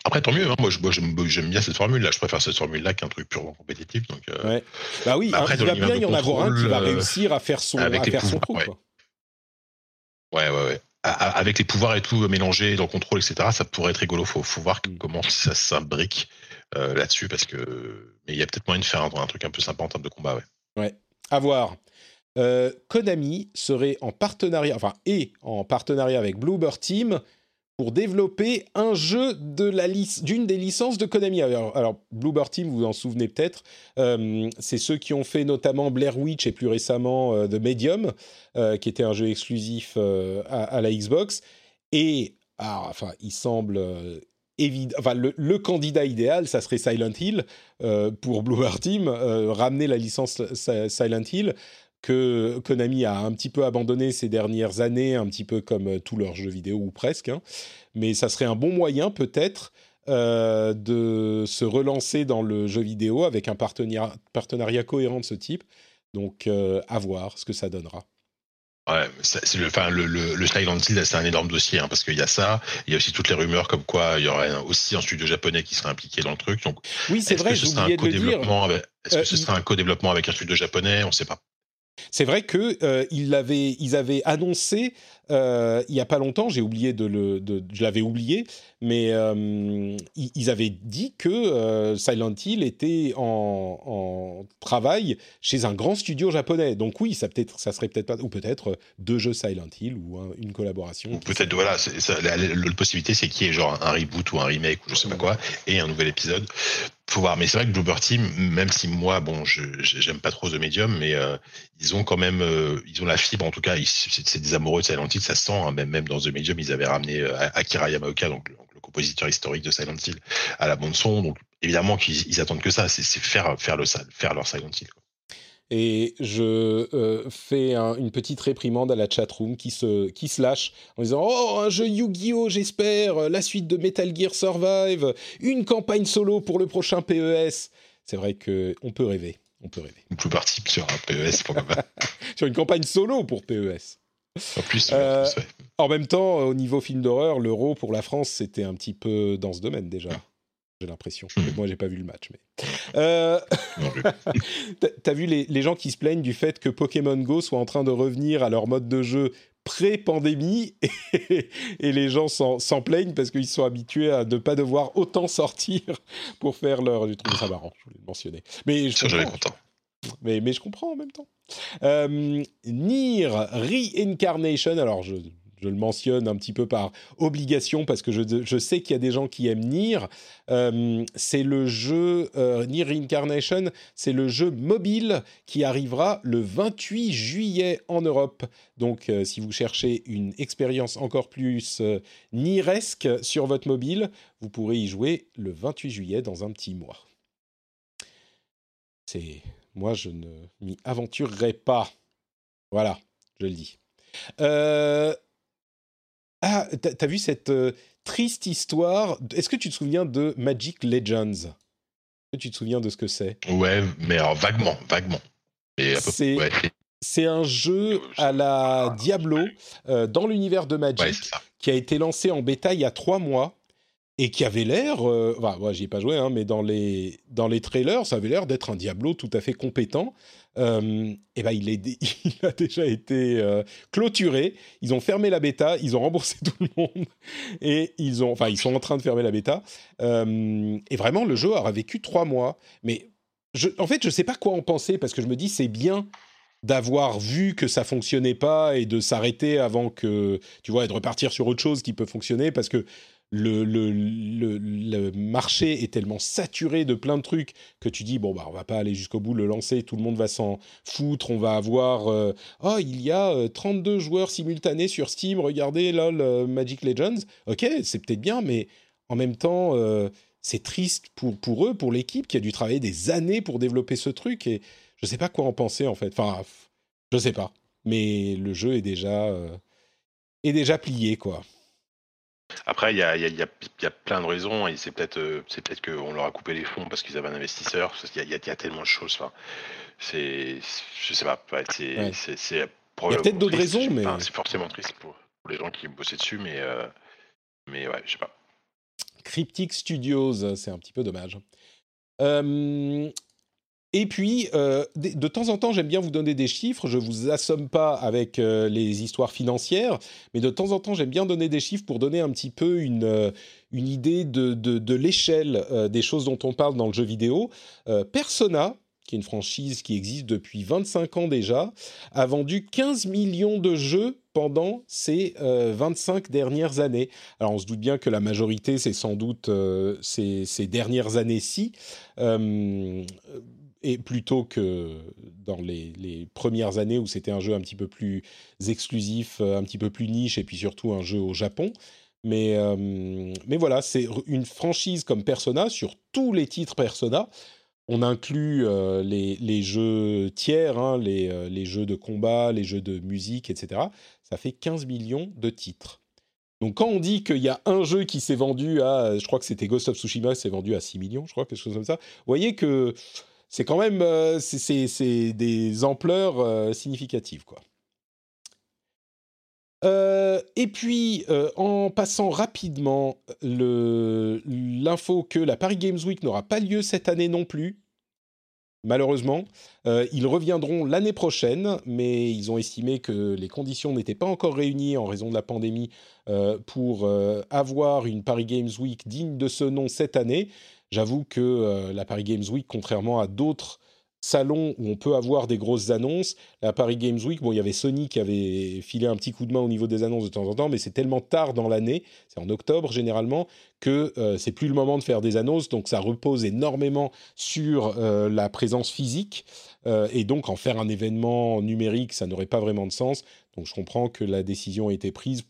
Après, tant mieux. hein, Moi, j'aime bien cette formule-là. Je préfère cette formule-là qu'un truc purement compétitif. Donc, euh, Ouais. Bah oui, après, hein, il va bien y en avoir un qui va euh, réussir à faire son, avec à faire son trou. ouais. quoi. ouais, ouais, ouais. Avec les pouvoirs et tout mélangés dans le contrôle, etc., ça pourrait être rigolo. Faut, faut voir Mm. comment ça s'imbrique euh, là-dessus, parce que mais il y a peut-être moyen de faire un, un truc un peu sympa en termes de combat. Ouais. À voir. Euh, Konami serait en partenariat, enfin, et en partenariat avec Bluebird Team pour développer un jeu de d'une des licences de Konami. Alors, alors, Bluebird Team, vous vous en souvenez peut-être, euh, c'est ceux qui ont fait notamment Blair Witch et plus récemment euh, The Medium, euh, qui était un jeu exclusif à, la Xbox. Et enfin, il semble évident, enfin, le, le, candidat idéal, ça serait Silent Hill pour Bluebird Team, ramener la licence Silent Hill que Konami a un petit peu abandonné ces dernières années, un petit peu comme euh, tous leurs jeux vidéo ou presque. Hein. Mais ça serait un bon moyen peut-être euh, de se relancer dans le jeu vidéo avec un partenariat, partenariat cohérent de ce type. Donc euh, à voir ce que ça donnera. Ouais, c'est le, enfin, le, le, le Silent Hill, c'est un énorme dossier, hein, parce qu'il y a ça, il y a aussi toutes les rumeurs comme quoi il y aurait aussi un studio japonais qui serait impliqué dans le truc. Donc, oui, c'est vrai, ce sera un co-développement avec, Est-ce que ce sera un co-développement avec un studio japonais? On ne sait pas. C'est vrai que euh, avaient, ils avaient annoncé euh, il y a pas longtemps, j'ai oublié de le, je l'avais oublié, mais euh, ils, avaient dit que euh, Silent Hill était en, travail chez un grand studio japonais. Donc oui, ça peut-être, ça serait peut-être pas, ou peut-être deux jeux Silent Hill ou une collaboration. Peut-être voilà, la, la, possibilité c'est qu'il y ait genre un reboot ou un remake ou je sais pas quoi et un nouvel épisode faut voir. Mais c'est vrai que Bloober Team, même si moi, bon, je j'aime pas trop The Medium, mais euh, ils ont quand même, euh, ils ont la fibre. En tout cas, c'est des amoureux de Silent Hill, ça se sent. Hein, même même dans The Medium, ils avaient ramené euh, Akira Yamaoka, donc, le compositeur historique de Silent Hill, à la bande son. Donc évidemment qu'ils attendent que ça, c'est faire faire le faire leur Silent Hill. Et je euh, fais une petite réprimande à la chatroom qui se, qui se lâche en disant Oh, un jeu Yu-Gi-Oh, j'espère, la suite de Metal Gear Survive, une campagne solo pour le prochain PES. C'est vrai qu'on peut rêver. On peut rêver. Plus parti sur un PES, pas [LAUGHS] Sur une campagne solo pour PES. En plus, euh, en même temps, au niveau film d'horreur, l'euro pour la France, c'était un petit peu dans ce domaine déjà j'ai l'impression. Hmm. Moi, j'ai pas vu le match, mais. Euh... [LAUGHS] [LAUGHS] T'as vu les, les, gens qui se plaignent du fait que Pokémon Go soit en train de revenir à leur mode de jeu pré-pandémie [LAUGHS] et, et, les gens s'en plaignent parce qu'ils sont habitués à ne pas devoir autant sortir pour faire leur. J'ai trouvé ça marrant, je voulais le mentionner. Mais je suis content. Mais, mais je comprends en même temps. Euh, Nier Reincarnation, alors je je le mentionne un petit peu par obligation parce que je, sais qu'il y a des gens qui aiment Nier. Euh, c'est le jeu euh, Nier Reincarnation, c'est le jeu mobile qui arrivera le 28 juillet en Europe. Donc, euh, si vous cherchez une expérience encore plus nieresque sur votre mobile, vous pourrez y jouer le 28 juillet dans un petit mois. C'est moi, je ne m'y aventurerai pas. Voilà, je le dis. Euh, ah, t'as vu cette euh, triste histoire Est-ce que tu te souviens de Magic Legends? Est-ce que tu te souviens de ce que c'est? Ouais, mais alors vaguement, vaguement. C'est un jeu à la Diablo euh, dans l'univers de Magic qui a été lancé en bêta il y a trois mois et qui avait l'air, euh, j'y ai pas joué, hein, mais dans les, dans les trailers, ça avait l'air d'être un Diablo tout à fait compétent. Euh, et ben [LAUGHS] il, a déjà été euh, clôturé. Ils ont fermé la bêta, ils ont remboursé [LAUGHS] tout le monde et ils ont, ils sont en train de fermer la bêta. Euh, et vraiment le jeu aura vécu trois mois. Mais en fait je sais pas quoi en penser parce que je me dis c'est bien d'avoir vu que ça fonctionnait pas et de s'arrêter avant que tu vois et de repartir sur autre chose qui peut fonctionner parce que le, marché est tellement saturé de plein de trucs que tu dis bon bah on va pas aller jusqu'au bout le lancer tout le monde va s'en foutre on va avoir euh, oh il y a 32 euh, joueurs simultanés sur Steam regardez lol euh, Magic Legends. Ok c'est peut-être bien mais en même temps c'est triste pour pour eux pour l'équipe qui a dû travailler des années pour développer ce truc et je sais pas quoi en penser en fait. Enfin je sais pas. Mais le jeu est déjà est déjà plié quoi après, il y a, y, a, y a, plein de raisons et c'est peut-être euh, c'est peut-être qu'on leur a coupé les fonds parce qu'ils avaient un investisseur. Qu'il y, a, tellement de choses. Enfin, c'est je sais pas. c'est ouais. c'est il y a peut-être d'autres raisons, mais c'est forcément triste pour, pour, les gens qui bossaient dessus, mais euh, mais ouais, je sais pas. Cryptic Studios, c'est un petit peu dommage. Euh, et puis, euh, de, temps en temps, j'aime bien vous donner des chiffres. Je vous assomme pas avec euh, les histoires financières, mais de temps en temps, j'aime bien donner des chiffres pour donner un petit peu une, euh, une idée de, de, de l'échelle des choses dont on parle dans le jeu vidéo. Persona, qui est une franchise qui existe depuis 25 ans déjà, a vendu 15 millions de jeux pendant ces 25 dernières années. Alors on se doute bien que la majorité, c'est sans doute ces, ces, dernières années-ci et plutôt que dans les, premières années où c'était un jeu un petit peu plus exclusif, euh, un petit peu plus niche, et puis surtout un jeu au Japon. Mais, euh, mais voilà, c'est une franchise comme Persona, sur tous les titres Persona, on inclut euh, les, les, jeux tiers, hein, les, les, jeux de combat, les jeux de musique, etc. Ça fait 15 millions de titres. Donc quand on dit qu'il y a un jeu qui s'est vendu à, je crois que c'était Ghost of Tsushima, s'est vendu à 6 millions, je crois, quelque chose comme ça, vous voyez que c'est quand même euh, c'est des ampleurs euh, significatives quoi. Euh, et puis, en passant rapidement l'info que la Paris Games Week n'aura pas lieu cette année non plus, malheureusement. ils reviendront l'année prochaine, mais ils ont estimé que les conditions n'étaient pas encore réunies en raison de la pandémie pour avoir une Paris Games Week digne de ce nom cette année. J'avoue que euh, la Paris Games Week, contrairement à d'autres salons où on peut avoir des grosses annonces, la Paris Games Week, bon, il y avait Sony qui avait filé un petit coup de main au niveau des annonces de temps en temps, mais c'est tellement tard dans l'année, c'est en octobre généralement, que euh, c'est plus le moment de faire des annonces, donc ça repose énormément sur euh, la présence physique, et donc en faire un événement numérique, ça n'aurait pas vraiment de sens. Donc je comprends que la décision a été prise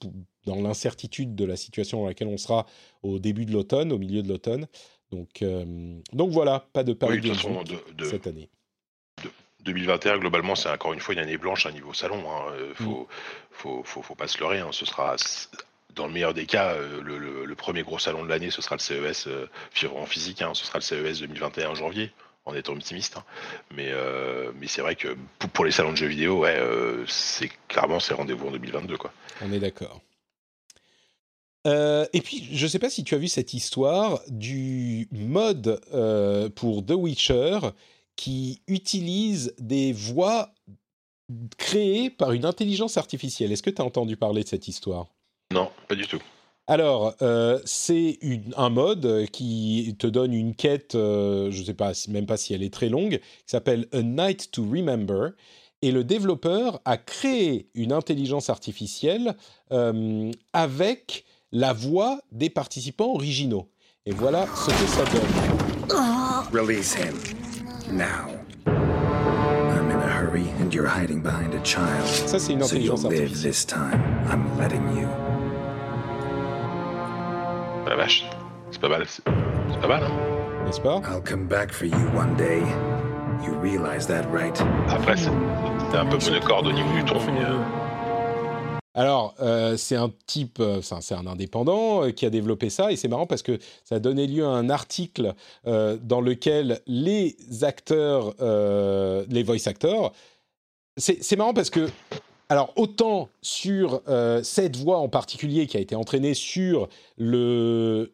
dans l'incertitude de la situation dans laquelle on sera au début de l'automne, au milieu de l'automne. Donc, euh, donc voilà, pas de Paris de, cette année. 2021, globalement, c'est encore une fois une année blanche à niveau salon. Hein. Euh, mm. Faut, faut, faut, pas se leurrer. Hein. Ce sera, dans le meilleur des cas, euh, le, premier gros salon de l'année, ce sera le CES en physique. Hein. Ce sera le CES 2021 en janvier, en étant optimiste. Mais, mais c'est vrai que pour, les salons de jeux vidéo, ouais, c'est clairement c'est rendez-vous en 2022. Quoi. On est d'accord. Euh, et puis, je ne sais pas si tu as vu cette histoire du mode euh, pour The Witcher qui utilise des voix créées par une intelligence artificielle. Est-ce que tu as entendu parler de cette histoire? Non, pas du tout. Alors, euh, c'est un mode qui te donne une quête, je ne sais pas, même pas si elle est très longue, qui s'appelle A Night to Remember. Et le développeur a créé une intelligence artificielle avec la voix des participants originaux. Et voilà ce que ça donne. Release him now. I'm in a hurry and you're hiding behind a child. Ça c'est une intelligence so artificielle. This time. I'm letting you. La vache, c'est pas mal, c'est pas mal, hein N'est-ce pas? I'll come back for you one day. You realize that, right? Après, c'est un peu monocorde au niveau du ton. Alors, euh, c'est un type, euh, c'est un indépendant euh, qui a développé ça, et c'est marrant parce que ça a donné lieu à un article dans lequel les acteurs, les voice actors, c'est marrant parce que, alors autant sur cette voix en particulier qui a été entraînée sur le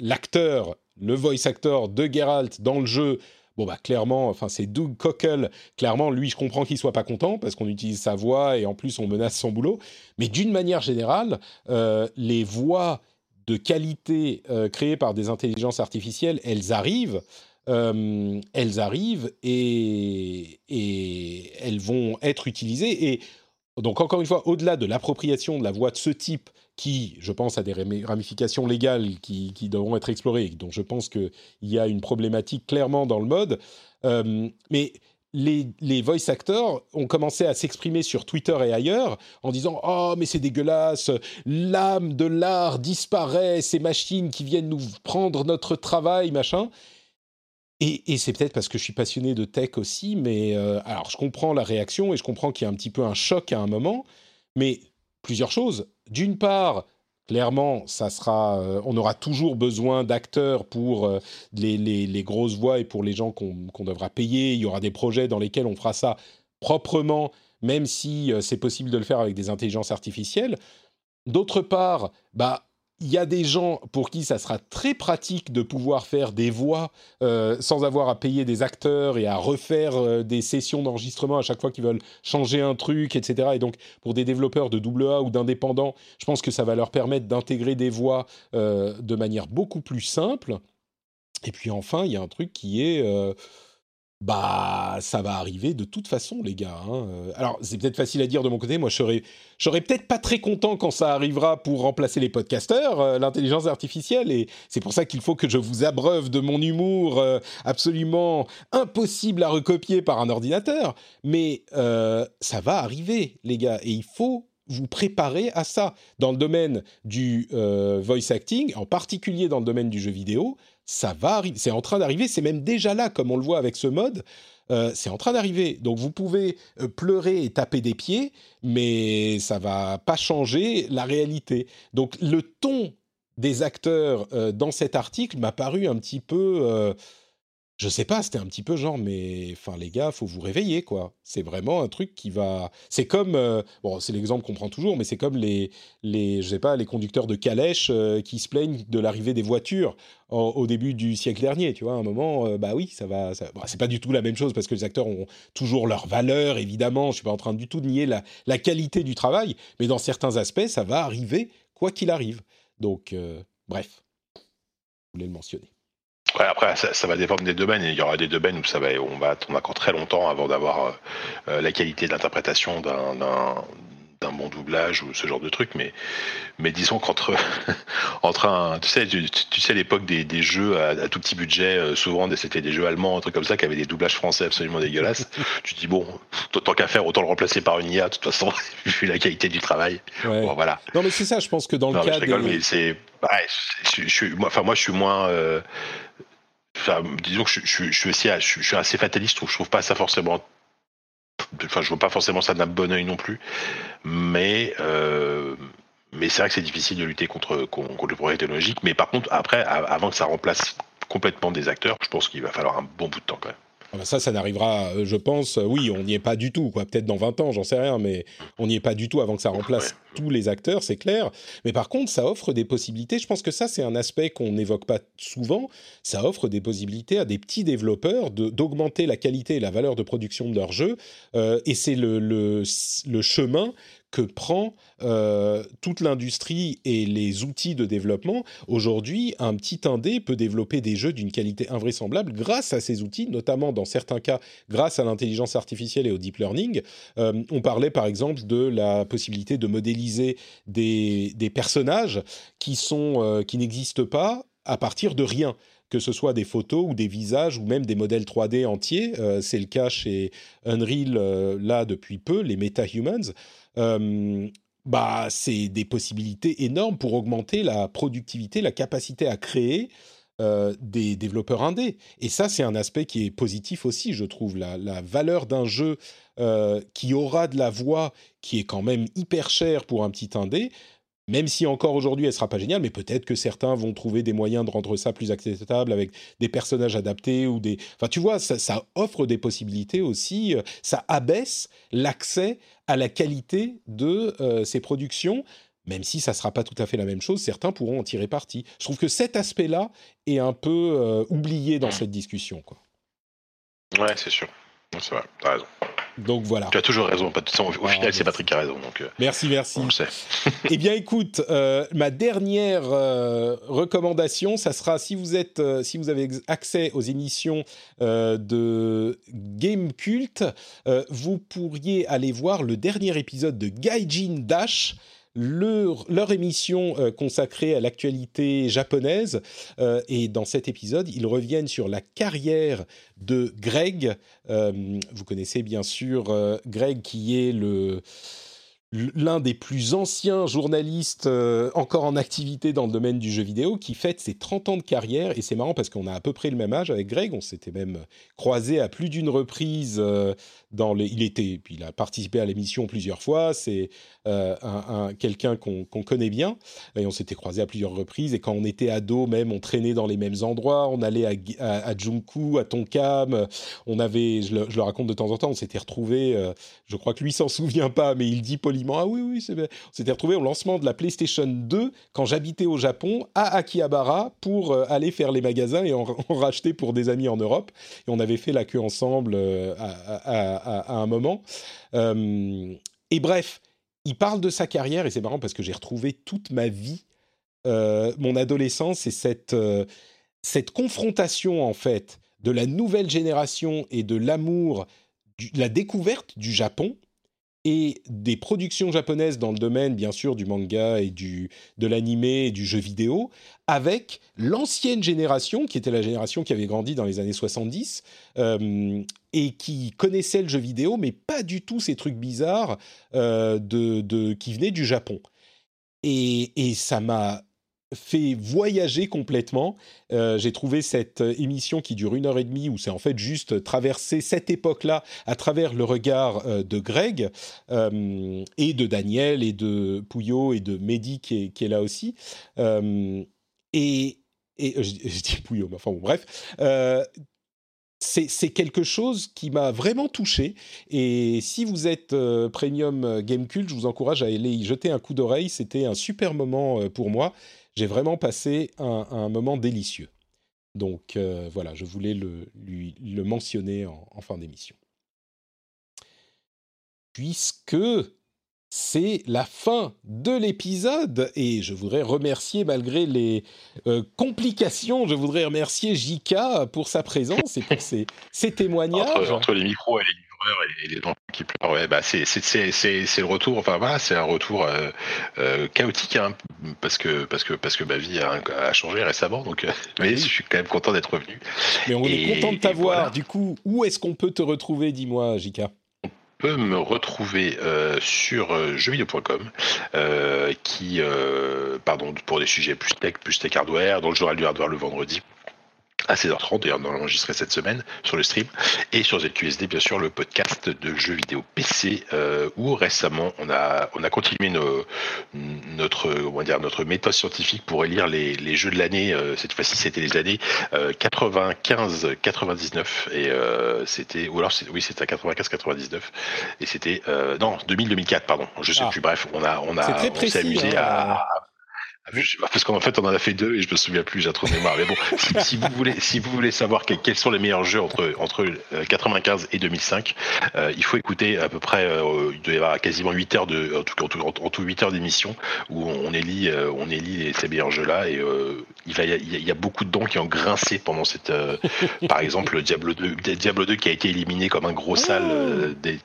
l'acteur, le, le voice actor de Geralt dans le jeu Bon, bah, clairement, enfin, c'est Doug Cockle. Clairement, lui, je comprends qu'il soit pas content parce qu'on utilise sa voix et en plus, on menace son boulot. Mais d'une manière générale, euh, les voix de qualité euh, créées par des intelligences artificielles, elles arrivent. Euh, elles arrivent et, et elles vont être utilisées. Et donc, encore une fois, au-delà de l'appropriation de la voix de ce type qui, je pense, a des ramifications légales qui, devront être explorées, donc je pense qu'il y a une problématique clairement dans le mode. Euh, mais les, les, voice actors ont commencé à s'exprimer sur Twitter et ailleurs en disant Oh, mais c'est dégueulasse, l'âme de l'art disparaît, ces machines qui viennent nous prendre notre travail, machin. Et, c'est peut-être parce que je suis passionné de tech aussi, mais euh, alors je comprends la réaction et je comprends qu'il y a un petit peu un choc à un moment, mais plusieurs choses. D'une part, clairement, ça sera, euh, on aura toujours besoin d'acteurs pour euh, les, grosses voix et pour les gens qu'on devra payer. Il y aura des projets dans lesquels on fera ça proprement, même si c'est possible de le faire avec des intelligences artificielles. D'autre part, bah, il y a des gens pour qui ça sera très pratique de pouvoir faire des voix euh, sans avoir à payer des acteurs et à refaire euh, des sessions d'enregistrement à chaque fois qu'ils veulent changer un truc, etc. Et donc, pour des développeurs de AA ou d'indépendants, je pense que ça va leur permettre d'intégrer des voix euh, de manière beaucoup plus simple. Et puis enfin, il y a un truc qui est bah, ça va arriver de toute façon, les gars. Hein. Alors, c'est peut-être facile à dire de mon côté. Moi, je serais, peut-être pas très content quand ça arrivera pour remplacer les podcasteurs, euh, l'intelligence artificielle. Et c'est pour ça qu'il faut que je vous abreuve de mon humour euh, absolument impossible à recopier par un ordinateur. Mais euh, ça va arriver, les gars. Et il faut vous préparer à ça. Dans le domaine du voice acting, en particulier dans le domaine du jeu vidéo, ça va arriver, c'est en train d'arriver, c'est même déjà là, comme on le voit avec ce mode, euh, c'est en train d'arriver. Donc vous pouvez euh, pleurer et taper des pieds, mais ça va pas changer la réalité. Donc le ton des acteurs euh, dans cet article m'a paru un petit peu je sais pas, c'était un petit peu genre, mais enfin les gars, faut vous réveiller quoi. C'est vraiment un truc qui va. C'est comme euh, bon, c'est l'exemple qu'on prend toujours, mais c'est comme les les je sais pas les conducteurs de calèche euh, qui se plaignent de l'arrivée des voitures au début du siècle dernier. Tu vois, à un moment, euh, bah oui, ça va. C'est pas du tout la même chose parce que les acteurs ont toujours leur valeur, évidemment. Je suis pas en train du tout de nier la la qualité du travail, mais dans certains aspects, ça va arriver quoi qu'il arrive. Donc bref, je voulais le mentionner. Ouais, après, ça, ça, va dépendre des domaines. Il y aura des domaines où ça va, on va attendre encore très longtemps avant d'avoir euh, euh, la qualité de l'interprétation d'un d'un bon doublage ou ce genre de truc. Mais mais disons qu'entre [LAUGHS] entre un tu sais tu, sais l'époque des, des, jeux à, tout petit budget euh, souvent c'était des jeux allemands un truc comme ça qui avaient des doublages français absolument dégueulasses. [LAUGHS] Tu dis bon tant qu'à faire autant le remplacer par une IA de toute façon [LAUGHS] vu la qualité du travail. Bon, voilà. Non mais c'est ça je pense que dans le cas je mais c'est je, suis moi enfin moi je suis moins Disons que je, suis assez fataliste, je trouve pas ça forcément. Enfin, je vois pas forcément ça d'un bon oeil non plus, mais euh, mais c'est vrai que c'est difficile de lutter contre, contre le progrès technologique. Mais par contre, après, avant que ça remplace complètement des acteurs, je pense qu'il va falloir un bon bout de temps quand même. Ah bah ça, ça n'arrivera, euh, je pense, euh, oui, on n'y est pas du tout, quoi. Peut-être dans 20 ans, j'en sais rien, mais on n'y est pas du tout avant que ça remplace tous les acteurs, c'est clair. Mais par contre, ça offre des possibilités. Je pense que ça, c'est un aspect qu'on n'évoque pas souvent. Ça offre des possibilités à des petits développeurs d'augmenter la qualité et la valeur de production de leurs jeux. Euh, et c'est le, le, le chemin que prend euh, toute l'industrie et les outils de développement. Aujourd'hui, un petit indé peut développer des jeux d'une qualité invraisemblable grâce à ces outils, notamment dans certains cas grâce à l'intelligence artificielle et au deep learning. Euh, on parlait par exemple de la possibilité de modéliser des, personnages qui, sont, euh, qui n'existent pas à partir de rien que ce soit des photos ou des visages ou même des modèles 3D entiers. c'est le cas chez Unreal là depuis peu, les MetaHumans. Bah, c'est des possibilités énormes pour augmenter la productivité, la capacité à créer des développeurs indés. Et ça, c'est un aspect qui est positif aussi, je trouve. La, la valeur d'un jeu qui aura de la voix, qui est quand même hyper cher pour un petit indé, même si encore aujourd'hui elle sera pas géniale, mais peut-être que certains vont trouver des moyens de rendre ça plus acceptable avec des personnages adaptés ou des. Enfin, tu vois, ça, offre des possibilités aussi. Euh, ça abaisse l'accès à la qualité de euh, ces productions. Même si ça sera pas tout à fait la même chose, certains pourront en tirer parti. Je trouve que cet aspect-là est un peu euh, oublié dans cette discussion, quoi. Ouais, c'est sûr. C'est vrai, t'as raison. Donc voilà. Tu as toujours raison. Au final, c'est Patrick qui a raison. Donc, euh, merci, merci. On le sait. [LAUGHS] [LAUGHS] eh bien, écoute, euh, ma dernière euh, recommandation, ça sera si vous êtes, si vous avez accès aux émissions de Game Cult, vous pourriez aller voir le dernier épisode de Gaijin Dash leur, émission euh, consacrée à l'actualité japonaise. Euh, et dans cet épisode, ils reviennent sur la carrière de Greg. Euh, vous connaissez bien sûr Greg qui est le l'un des plus anciens journalistes euh, encore en activité dans le domaine du jeu vidéo, qui fête ses 30 ans de carrière. Et c'est marrant parce qu'on a à peu près le même âge avec Greg. On s'était même croisé à plus d'une reprise. Euh, dans les... Il était, il a participé à l'émission plusieurs fois. C'est euh, un, quelqu'un qu'on connaît bien. Et on s'était croisé à plusieurs reprises. Et quand on était ado, même, on traînait dans les mêmes endroits. On allait à, à, Junku, à Tonkam. On avait, je le, je le, raconte de temps en temps, on s'était retrouvés. je crois que lui s'en souvient pas, mais il dit poliment ah oui, oui, c'est bien. On s'était retrouvé au lancement de la PlayStation 2 quand j'habitais au Japon à Akihabara pour euh, aller faire les magasins et [LAUGHS] en, racheter pour des amis en Europe. Et on avait fait la queue ensemble euh, à, un moment. Euh, et bref, il parle de sa carrière et c'est marrant parce que j'ai retrouvé toute ma vie, mon adolescence et cette, cette confrontation en fait de la nouvelle génération et de l'amour, la découverte du Japon et des productions japonaises dans le domaine, bien sûr, du manga et du, de l'animé et du jeu vidéo, avec l'ancienne génération, qui était la génération qui avait grandi dans les années 70, euh, et qui connaissait le jeu vidéo, mais pas du tout ces trucs bizarres euh, de, qui venaient du Japon. Et ça m'a fait voyager complètement. Euh, j'ai trouvé cette euh, émission qui dure une heure et demie, où c'est en fait juste traverser cette époque-là à travers le regard euh, de Greg et de Daniel et de Pouillot et de Mehdi qui est, là aussi. et, je, dis Pouillot, mais enfin bon, bref c'est quelque chose qui m'a vraiment touché. Et si vous êtes Premium Game Cult, je vous encourage à aller y jeter un coup d'oreille. C'était un super moment pour moi j'ai vraiment passé un, moment délicieux. Donc euh, voilà, je voulais le, lui, le mentionner en, fin d'émission. Puisque c'est la fin de l'épisode et je voudrais remercier, malgré les euh, complications, je voudrais remercier Jika pour sa présence et pour ses, témoignages. Entre, les micros et les et les gens qui pleurent. Ouais, bah c'est c'est le retour. Enfin voilà, c'est un retour euh, euh, chaotique hein, parce que parce que parce que ma vie a, changé récemment. Donc, euh, [LAUGHS] mais je suis quand même content d'être revenu. Mais on est content de t'avoir. Du coup, où est-ce qu'on peut te retrouver Dis-moi, Jika On peut me retrouver sur jeuxvideo.com qui pardon pour des sujets plus tech plus tech hardware dans le journal du hardware le vendredi à 16h30, d'ailleurs on enregistré cette semaine sur le stream, et sur ZQSD bien sûr le podcast de jeux vidéo PC euh, où récemment on a on a continué nos, notre on va dire notre méthode scientifique pour élire les, les jeux de l'année. Euh, cette fois-ci c'était les années 95 euh, 99 et euh, c'était ou alors oui c'était à 95 99 et c'était non 2000 2004 pardon je sais ah. plus bref on a on a on s'est amusé hein. à parce qu'en fait, on en a fait deux et je me souviens plus, j'ai trop de mémoire. Mais bon, [LAUGHS] si, vous voulez, si vous voulez savoir quels sont les meilleurs jeux entre entre 95 euh, et 2005, euh, il faut écouter à peu près, euh, il doit y avoir quasiment 8 heures de, en tout, en tout, en tout 8 heures d'émission où on élit, on élit ces meilleurs jeux-là et il va, il y, a, beaucoup de dons qui ont grincé pendant cette, par exemple, Diablo 2, Diablo 2 qui a été éliminé comme un gros sale oh. des,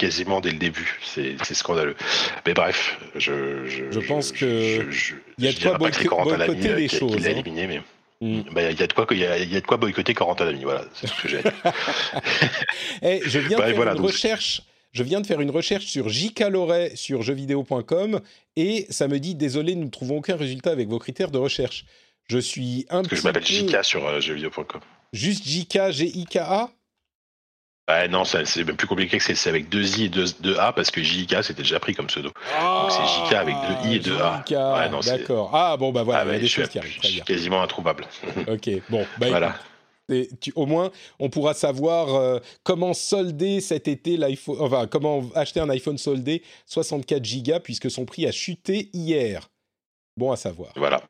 quasiment dès le début. C'est scandaleux. Mais bref, je, je, pense que il y a de quoi boycotter les choses. Il l'a éliminé, mais. Mm. Bah, il y, a de quoi, il y a, y a de quoi boycotter Corentin Lamy, voilà, c'est ce que j'ai hey, [LAUGHS] je viens de faire une recherche. Je viens de faire une recherche sur JK Loret sur jeuxvideo.com et ça me dit désolé, nous ne trouvons aucun résultat avec vos critères de recherche. Je suis un Parce que je m'appelle JK sur euh, jeuxvideo.com. Juste JK, G-I-K-A non, c'est même plus compliqué que c'est avec deux I et deux, A parce que JK c'était déjà pris comme pseudo. Donc c'est JK avec deux I et deux A. Ouais, D'accord. Ah bon, bah voilà, ah, il y a des choses qui arrivent. Je suis quasiment introuvable. [LAUGHS] ok, bon, bah voilà. tu, au moins, on pourra savoir euh, comment solder cet été l'iPhone, enfin, comment acheter un iPhone soldé 64 Go puisque son prix a chuté hier. Bon à savoir. Voilà.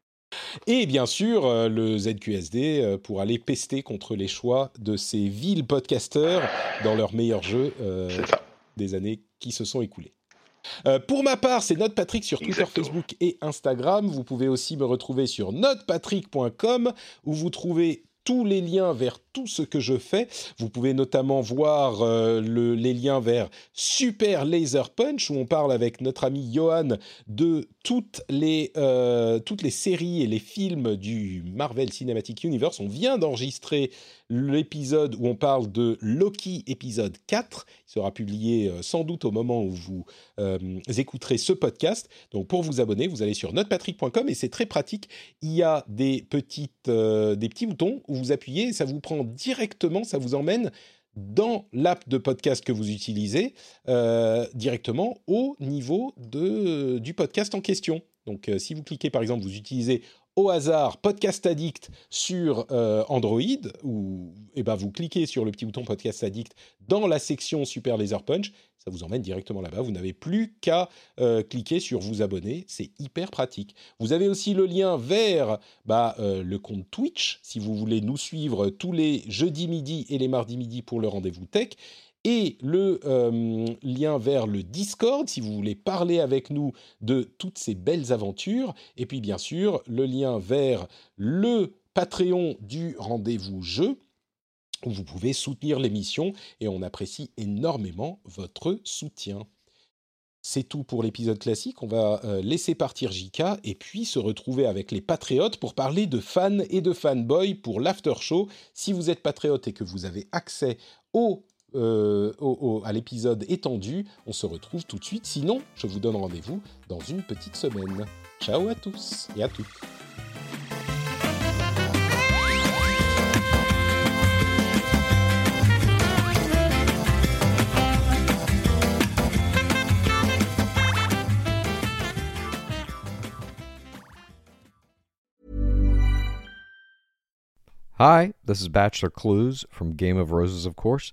Et bien sûr, euh, le ZQSD euh, pour aller pester contre les choix de ces villes podcasters dans leurs meilleurs jeux euh, des années qui se sont écoulées. pour ma part, c'est Note Patrick sur Twitter, Facebook et Instagram. Vous pouvez aussi me retrouver sur notepatrick.com où vous trouvez tous les liens vers tout ce que je fais. Vous pouvez notamment voir euh, les liens vers Super Laser Punch, où on parle avec notre ami Johan de toutes les, euh, toutes les séries et les films du Marvel Cinematic Universe. On vient d'enregistrer l'épisode où on parle de Loki épisode 4. Il sera publié euh, sans doute au moment où vous écouterez ce podcast. Donc pour vous abonner, vous allez sur notrepatrick.com et c'est très pratique. Il y a des, petites, des petits boutons où vous appuyez et ça vous prend directement, ça vous emmène dans l'app de podcast que vous utilisez, euh, directement au niveau de, du podcast en question. Donc euh, si vous cliquez par exemple, vous utilisez hasard Podcast Addict sur euh, Android, ou eh ben, vous cliquez sur le petit bouton Podcast Addict dans la section Super Laser Punch, ça vous emmène directement là-bas. Vous n'avez plus qu'à euh, cliquer sur vous abonner. C'est hyper pratique. Vous avez aussi le lien vers bah, euh, le compte Twitch si vous voulez nous suivre tous les jeudis midi et les mardis midi pour le rendez-vous tech. Et le euh, lien vers le Discord si vous voulez parler avec nous de toutes ces belles aventures. Et puis bien sûr, le lien vers le Patreon du rendez-vous jeu Vous pouvez soutenir l'émission et on apprécie énormément votre soutien. C'est tout pour l'épisode classique. On va euh, laisser partir Jika et puis se retrouver avec les patriotes pour parler de fans et de fanboys pour l'after show. Si vous êtes patriote et que vous avez accès euh, à l'épisode étendu, on se retrouve tout de suite. Sinon, je vous donne rendez-vous dans une petite semaine. Ciao à tous et à toutes. Hi, this is Bachelor Clues from Game of Roses, of course,